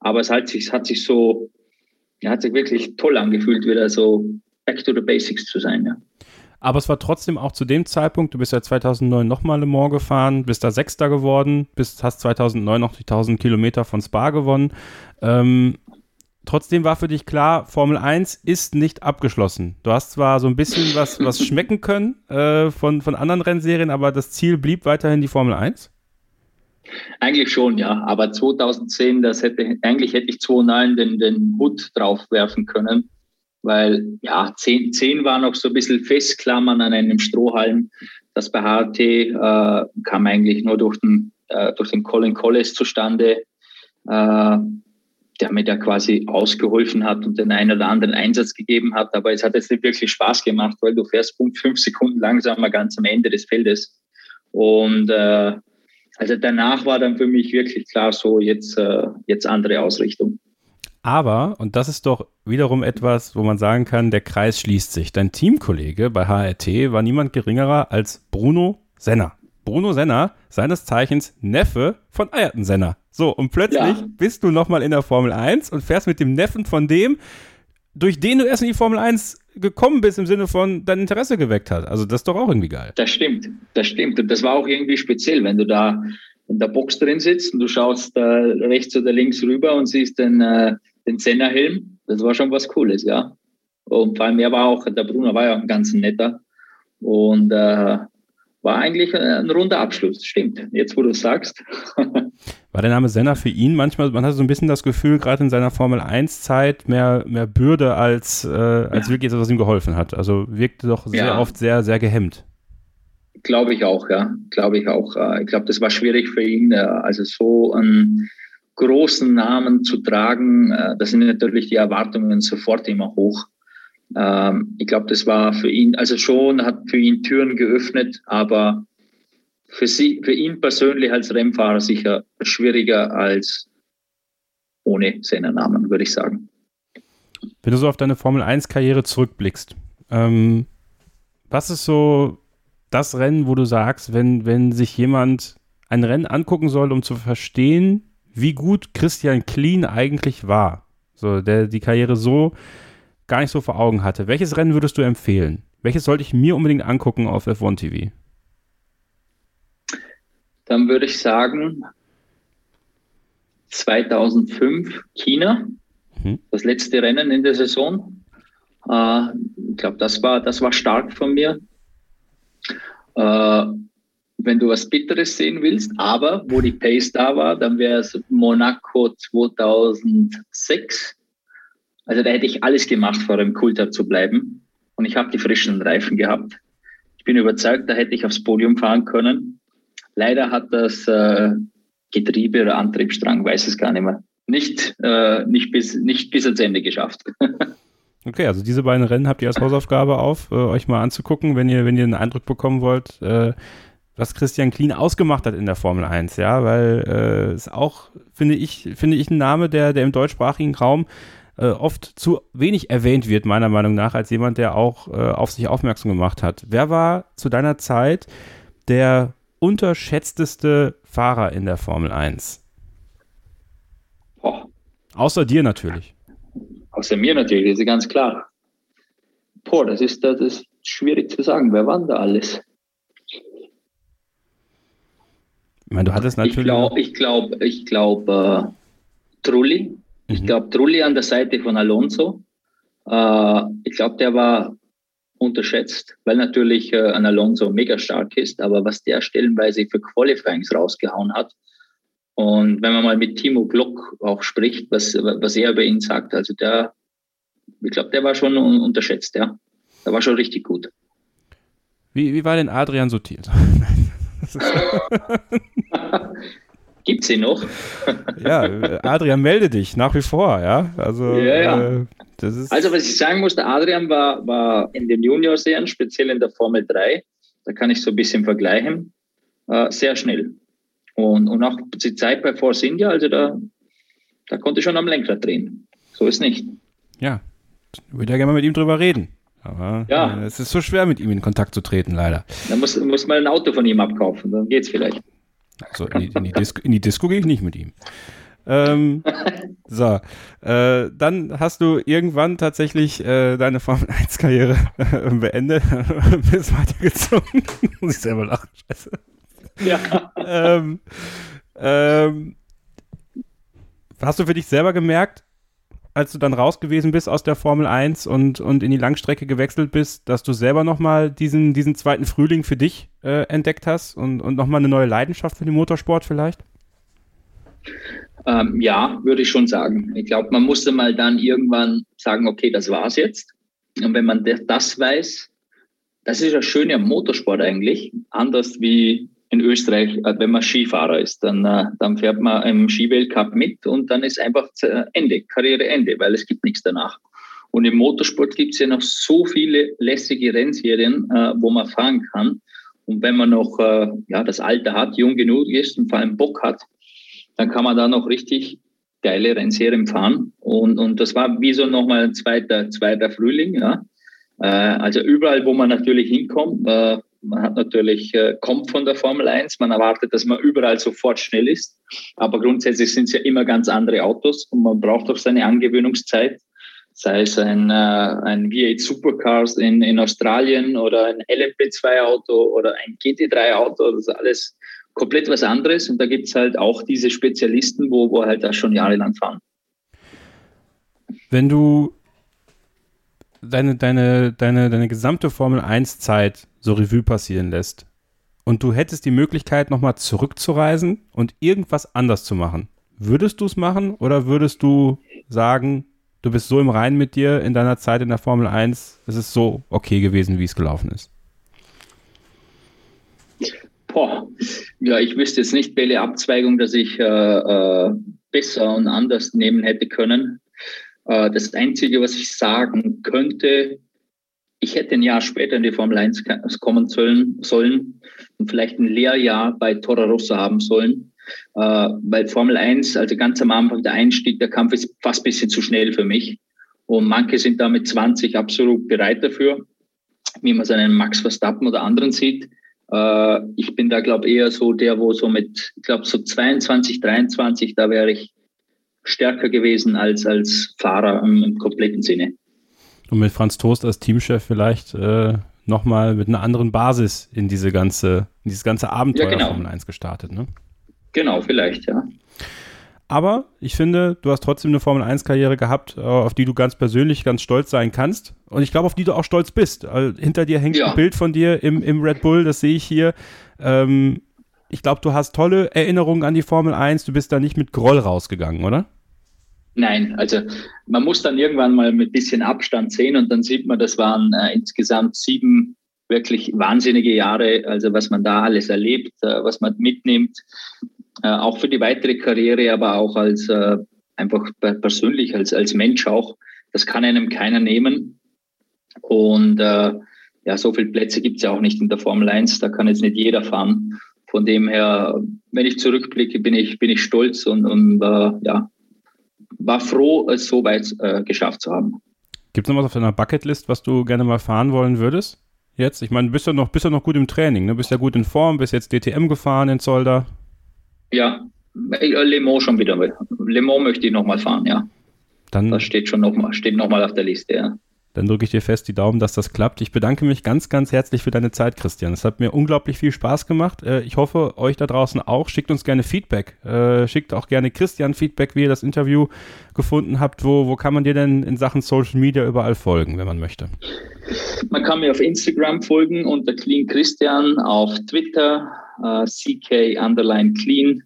aber es hat sich, es hat sich so, ja, hat sich wirklich toll angefühlt, wieder so back to the basics zu sein, ja. Aber es war trotzdem auch zu dem Zeitpunkt, du bist ja 2009 nochmal Le Mans gefahren, bist da Sechster geworden, bist, hast 2009 noch die 1000 Kilometer von Spa gewonnen. Ähm, trotzdem war für dich klar, Formel 1 ist nicht abgeschlossen. Du hast zwar so ein bisschen was, was schmecken können äh, von, von anderen Rennserien, aber das Ziel blieb weiterhin die Formel 1? Eigentlich schon, ja. Aber 2010, das hätte, eigentlich hätte ich 2009 den, den Hut drauf werfen können weil ja, zehn, zehn war noch so ein bisschen festklammern an einem Strohhalm. Das bei HRT äh, kam eigentlich nur durch den, äh, durch den Colin Collis zustande, äh, der mir da quasi ausgeholfen hat und den einen oder anderen Einsatz gegeben hat. Aber es hat jetzt nicht wirklich Spaß gemacht, weil du fährst Punkt fünf Sekunden langsamer ganz am Ende des Feldes. Und äh, also danach war dann für mich wirklich klar so, jetzt, äh, jetzt andere Ausrichtung. Aber, und das ist doch wiederum etwas, wo man sagen kann, der Kreis schließt sich. Dein Teamkollege bei HRT war niemand geringerer als Bruno Senner. Bruno Senner, seines Zeichens Neffe von Ayrton Senner. So, und plötzlich ja. bist du nochmal in der Formel 1 und fährst mit dem Neffen von dem, durch den du erst in die Formel 1 gekommen bist, im Sinne von dein Interesse geweckt hat. Also das ist doch auch irgendwie geil. Das stimmt, das stimmt. Und das war auch irgendwie speziell, wenn du da in der Box drin sitzt und du schaust da rechts oder links rüber und siehst den, äh, den Senna-Helm. Das war schon was Cooles, ja. Und vor allem, er war auch, der Bruno war ja ein ganz netter. Und äh, war eigentlich ein runder Abschluss, stimmt. Jetzt, wo du sagst. War der Name Senna für ihn manchmal, man hatte so ein bisschen das Gefühl, gerade in seiner Formel 1-Zeit, mehr, mehr Bürde als, äh, als ja. wirklich etwas, was ihm geholfen hat. Also wirkte doch sehr ja. oft sehr, sehr gehemmt. Glaube ich auch, ja. Glaube ich auch. Äh, ich glaube, das war schwierig für ihn, äh, also so einen großen Namen zu tragen. Äh, da sind natürlich die Erwartungen sofort immer hoch. Ähm, ich glaube, das war für ihn, also schon hat für ihn Türen geöffnet, aber für, sie, für ihn persönlich als Rennfahrer sicher schwieriger als ohne seinen Namen, würde ich sagen. Wenn du so auf deine Formel 1-Karriere zurückblickst, ähm, was ist so das Rennen, wo du sagst, wenn, wenn sich jemand ein Rennen angucken soll, um zu verstehen, wie gut Christian Kleen eigentlich war, so der die Karriere so gar nicht so vor Augen hatte, welches Rennen würdest du empfehlen? Welches sollte ich mir unbedingt angucken auf F1 TV? dann würde ich sagen 2005 China, mhm. das letzte Rennen in der Saison. Äh, ich glaube, das war, das war stark von mir. Äh, wenn du was Bitteres sehen willst, aber wo die Pace da war, dann wäre es Monaco 2006. Also da hätte ich alles gemacht, vor dem Kulter zu bleiben. Und ich habe die frischen Reifen gehabt. Ich bin überzeugt, da hätte ich aufs Podium fahren können. Leider hat das äh, Getriebe oder Antriebsstrang, weiß es gar nicht mehr, nicht, äh, nicht, bis, nicht bis ans Ende geschafft. okay, also diese beiden Rennen habt ihr als Hausaufgabe auf, äh, euch mal anzugucken, wenn ihr, wenn ihr einen Eindruck bekommen wollt, äh, was Christian Klien ausgemacht hat in der Formel 1, ja, weil äh, ist auch, finde ich, finde ich ein Name, der, der im deutschsprachigen Raum äh, oft zu wenig erwähnt wird, meiner Meinung nach, als jemand, der auch äh, auf sich aufmerksam gemacht hat. Wer war zu deiner Zeit der unterschätzteste Fahrer in der Formel 1? Oh. Außer dir natürlich. Außer mir natürlich, das ist ganz klar. Boah, das ist, das ist schwierig zu sagen. Wer war da alles? Ich meine, du hattest natürlich. Ich glaube, ich glaube, ich glaub, äh, Trulli. Mhm. Ich glaube, Trulli an der Seite von Alonso. Äh, ich glaube, der war unterschätzt, weil natürlich äh, ein Alonso mega stark ist, aber was der stellenweise für Qualifyings rausgehauen hat. Und wenn man mal mit Timo Glock auch spricht, was, was er über ihn sagt, also der, ich glaube, der war schon unterschätzt, ja. Der war schon richtig gut. Wie, wie war denn Adrian sortiert? Gibt sie noch? ja, Adrian, melde dich nach wie vor, ja. Also, ja, ja. Äh, also, was ich sagen muss, der Adrian war, war in den Junior-Serien, speziell in der Formel 3, da kann ich so ein bisschen vergleichen, äh, sehr schnell. Und, und auch die Zeit bei Force India, also da, da konnte ich schon am Lenkrad drehen. So ist nicht. Ja, ich würde ja gerne mal mit ihm drüber reden. Aber ja. Äh, es ist so schwer, mit ihm in Kontakt zu treten, leider. Da muss, muss man ein Auto von ihm abkaufen, dann geht's vielleicht. Also in die, in die Disco, in die Disco gehe ich nicht mit ihm. Ähm, so, äh, dann hast du irgendwann tatsächlich äh, deine Formel 1 Karriere äh, beendet, bist weitergezogen. Muss ich selber lachen, scheiße. Ja. ähm, ähm, hast du für dich selber gemerkt, als du dann raus gewesen bist aus der Formel 1 und, und in die Langstrecke gewechselt bist, dass du selber nochmal diesen, diesen zweiten Frühling für dich äh, entdeckt hast und, und nochmal eine neue Leidenschaft für den Motorsport vielleicht? Ähm, ja, würde ich schon sagen. Ich glaube, man musste mal dann irgendwann sagen, okay, das war's jetzt. Und wenn man das weiß, das ist ja schön am Motorsport eigentlich, anders wie in Österreich, äh, wenn man Skifahrer ist, dann, äh, dann fährt man im Skiweltcup mit und dann ist einfach Ende, Karriereende, weil es gibt nichts danach. Und im Motorsport gibt es ja noch so viele lässige Rennserien, äh, wo man fahren kann. Und wenn man noch ja, das Alter hat, jung genug ist und vor allem Bock hat, dann kann man da noch richtig geile Rennserien fahren. Und, und das war wie so nochmal ein zweiter, zweiter Frühling. Ja. also überall, wo man natürlich hinkommt, man hat natürlich, äh, kommt von der Formel 1, man erwartet, dass man überall sofort schnell ist. Aber grundsätzlich sind es ja immer ganz andere Autos und man braucht auch seine Angewöhnungszeit. Sei es ein, äh, ein V8 Supercars in, in Australien oder ein LMP2-Auto oder ein GT3-Auto, das ist alles komplett was anderes. Und da gibt es halt auch diese Spezialisten, wo, wo halt da schon jahrelang fahren. Wenn du deine, deine, deine, deine gesamte Formel 1-Zeit so Revue passieren lässt und du hättest die Möglichkeit, nochmal zurückzureisen und irgendwas anders zu machen, würdest du es machen oder würdest du sagen, du bist so im Reinen mit dir in deiner Zeit in der Formel 1, es ist so okay gewesen, wie es gelaufen ist? Boah, ja, ich wüsste jetzt nicht, welche Abzweigung, dass ich äh, äh, besser und anders nehmen hätte können. Äh, das Einzige, was ich sagen könnte, ich hätte ein Jahr später in die Formel 1 kommen sollen, sollen und vielleicht ein Lehrjahr bei Toro Rosso haben sollen. Äh, weil Formel 1, also ganz am Anfang der Einstieg, der Kampf ist fast ein bisschen zu schnell für mich. Und manche sind da mit 20 absolut bereit dafür, wie man seinen Max Verstappen oder anderen sieht. Äh, ich bin da, glaube eher so der, wo so mit, ich glaube, so 22, 23, da wäre ich stärker gewesen als als Fahrer im, im kompletten Sinne. Und mit Franz Toast als Teamchef vielleicht äh, nochmal mit einer anderen Basis in diese ganze, in dieses ganze Abenteuer ja, genau. Formel 1 gestartet, ne? Genau, vielleicht, ja. Aber ich finde, du hast trotzdem eine Formel 1-Karriere gehabt, äh, auf die du ganz persönlich ganz stolz sein kannst. Und ich glaube, auf die du auch stolz bist. Also, hinter dir hängt ja. ein Bild von dir im, im Red Bull, das sehe ich hier. Ähm, ich glaube, du hast tolle Erinnerungen an die Formel 1. Du bist da nicht mit Groll rausgegangen, oder? Nein, also man muss dann irgendwann mal mit bisschen Abstand sehen und dann sieht man, das waren äh, insgesamt sieben wirklich wahnsinnige Jahre, also was man da alles erlebt, äh, was man mitnimmt, äh, auch für die weitere Karriere, aber auch als äh, einfach persönlich, als, als Mensch auch. Das kann einem keiner nehmen. Und äh, ja, so viele Plätze gibt es ja auch nicht in der Formel 1, da kann jetzt nicht jeder fahren. Von dem her, wenn ich zurückblicke, bin ich, bin ich stolz und, und äh, ja, war froh, es so weit äh, geschafft zu haben. Gibt es noch was auf deiner Bucketlist, was du gerne mal fahren wollen würdest? Jetzt? Ich meine, bist du noch, bist du noch gut im Training, ne? Bist ja gut in Form, bist jetzt DTM gefahren in Zolder. Ja, äh, Le Mans schon wieder. Le Mans möchte ich nochmal fahren, ja. Dann, das steht schon nochmal, steht nochmal auf der Liste, ja. Dann drücke ich dir fest die Daumen, dass das klappt. Ich bedanke mich ganz, ganz herzlich für deine Zeit, Christian. Es hat mir unglaublich viel Spaß gemacht. Äh, ich hoffe, euch da draußen auch. Schickt uns gerne Feedback. Äh, schickt auch gerne Christian Feedback, wie ihr das Interview gefunden habt. Wo, wo kann man dir denn in Sachen Social Media überall folgen, wenn man möchte? Man kann mir auf Instagram folgen unter Clean Christian, auf Twitter äh, CK underline Clean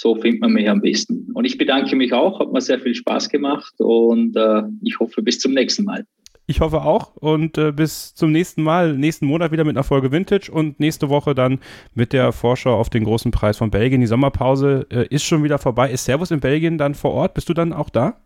so findet man mich am besten. Und ich bedanke mich auch, hat mir sehr viel Spaß gemacht und äh, ich hoffe bis zum nächsten Mal. Ich hoffe auch und äh, bis zum nächsten Mal, nächsten Monat wieder mit einer Folge Vintage und nächste Woche dann mit der Vorschau auf den großen Preis von Belgien. Die Sommerpause äh, ist schon wieder vorbei. Ist Servus in Belgien dann vor Ort? Bist du dann auch da?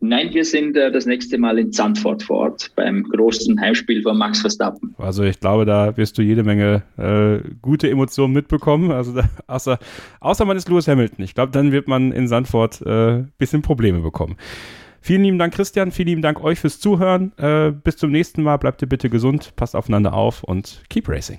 Nein, wir sind äh, das nächste Mal in Zandvoort vor Ort beim großen Heimspiel von Max Verstappen. Also ich glaube, da wirst du jede Menge äh, gute Emotionen mitbekommen. Also da, außer, außer man ist Lewis Hamilton. Ich glaube, dann wird man in Zandvoort ein äh, bisschen Probleme bekommen. Vielen lieben Dank, Christian. Vielen lieben Dank euch fürs Zuhören. Äh, bis zum nächsten Mal. Bleibt ihr bitte gesund, passt aufeinander auf und keep racing.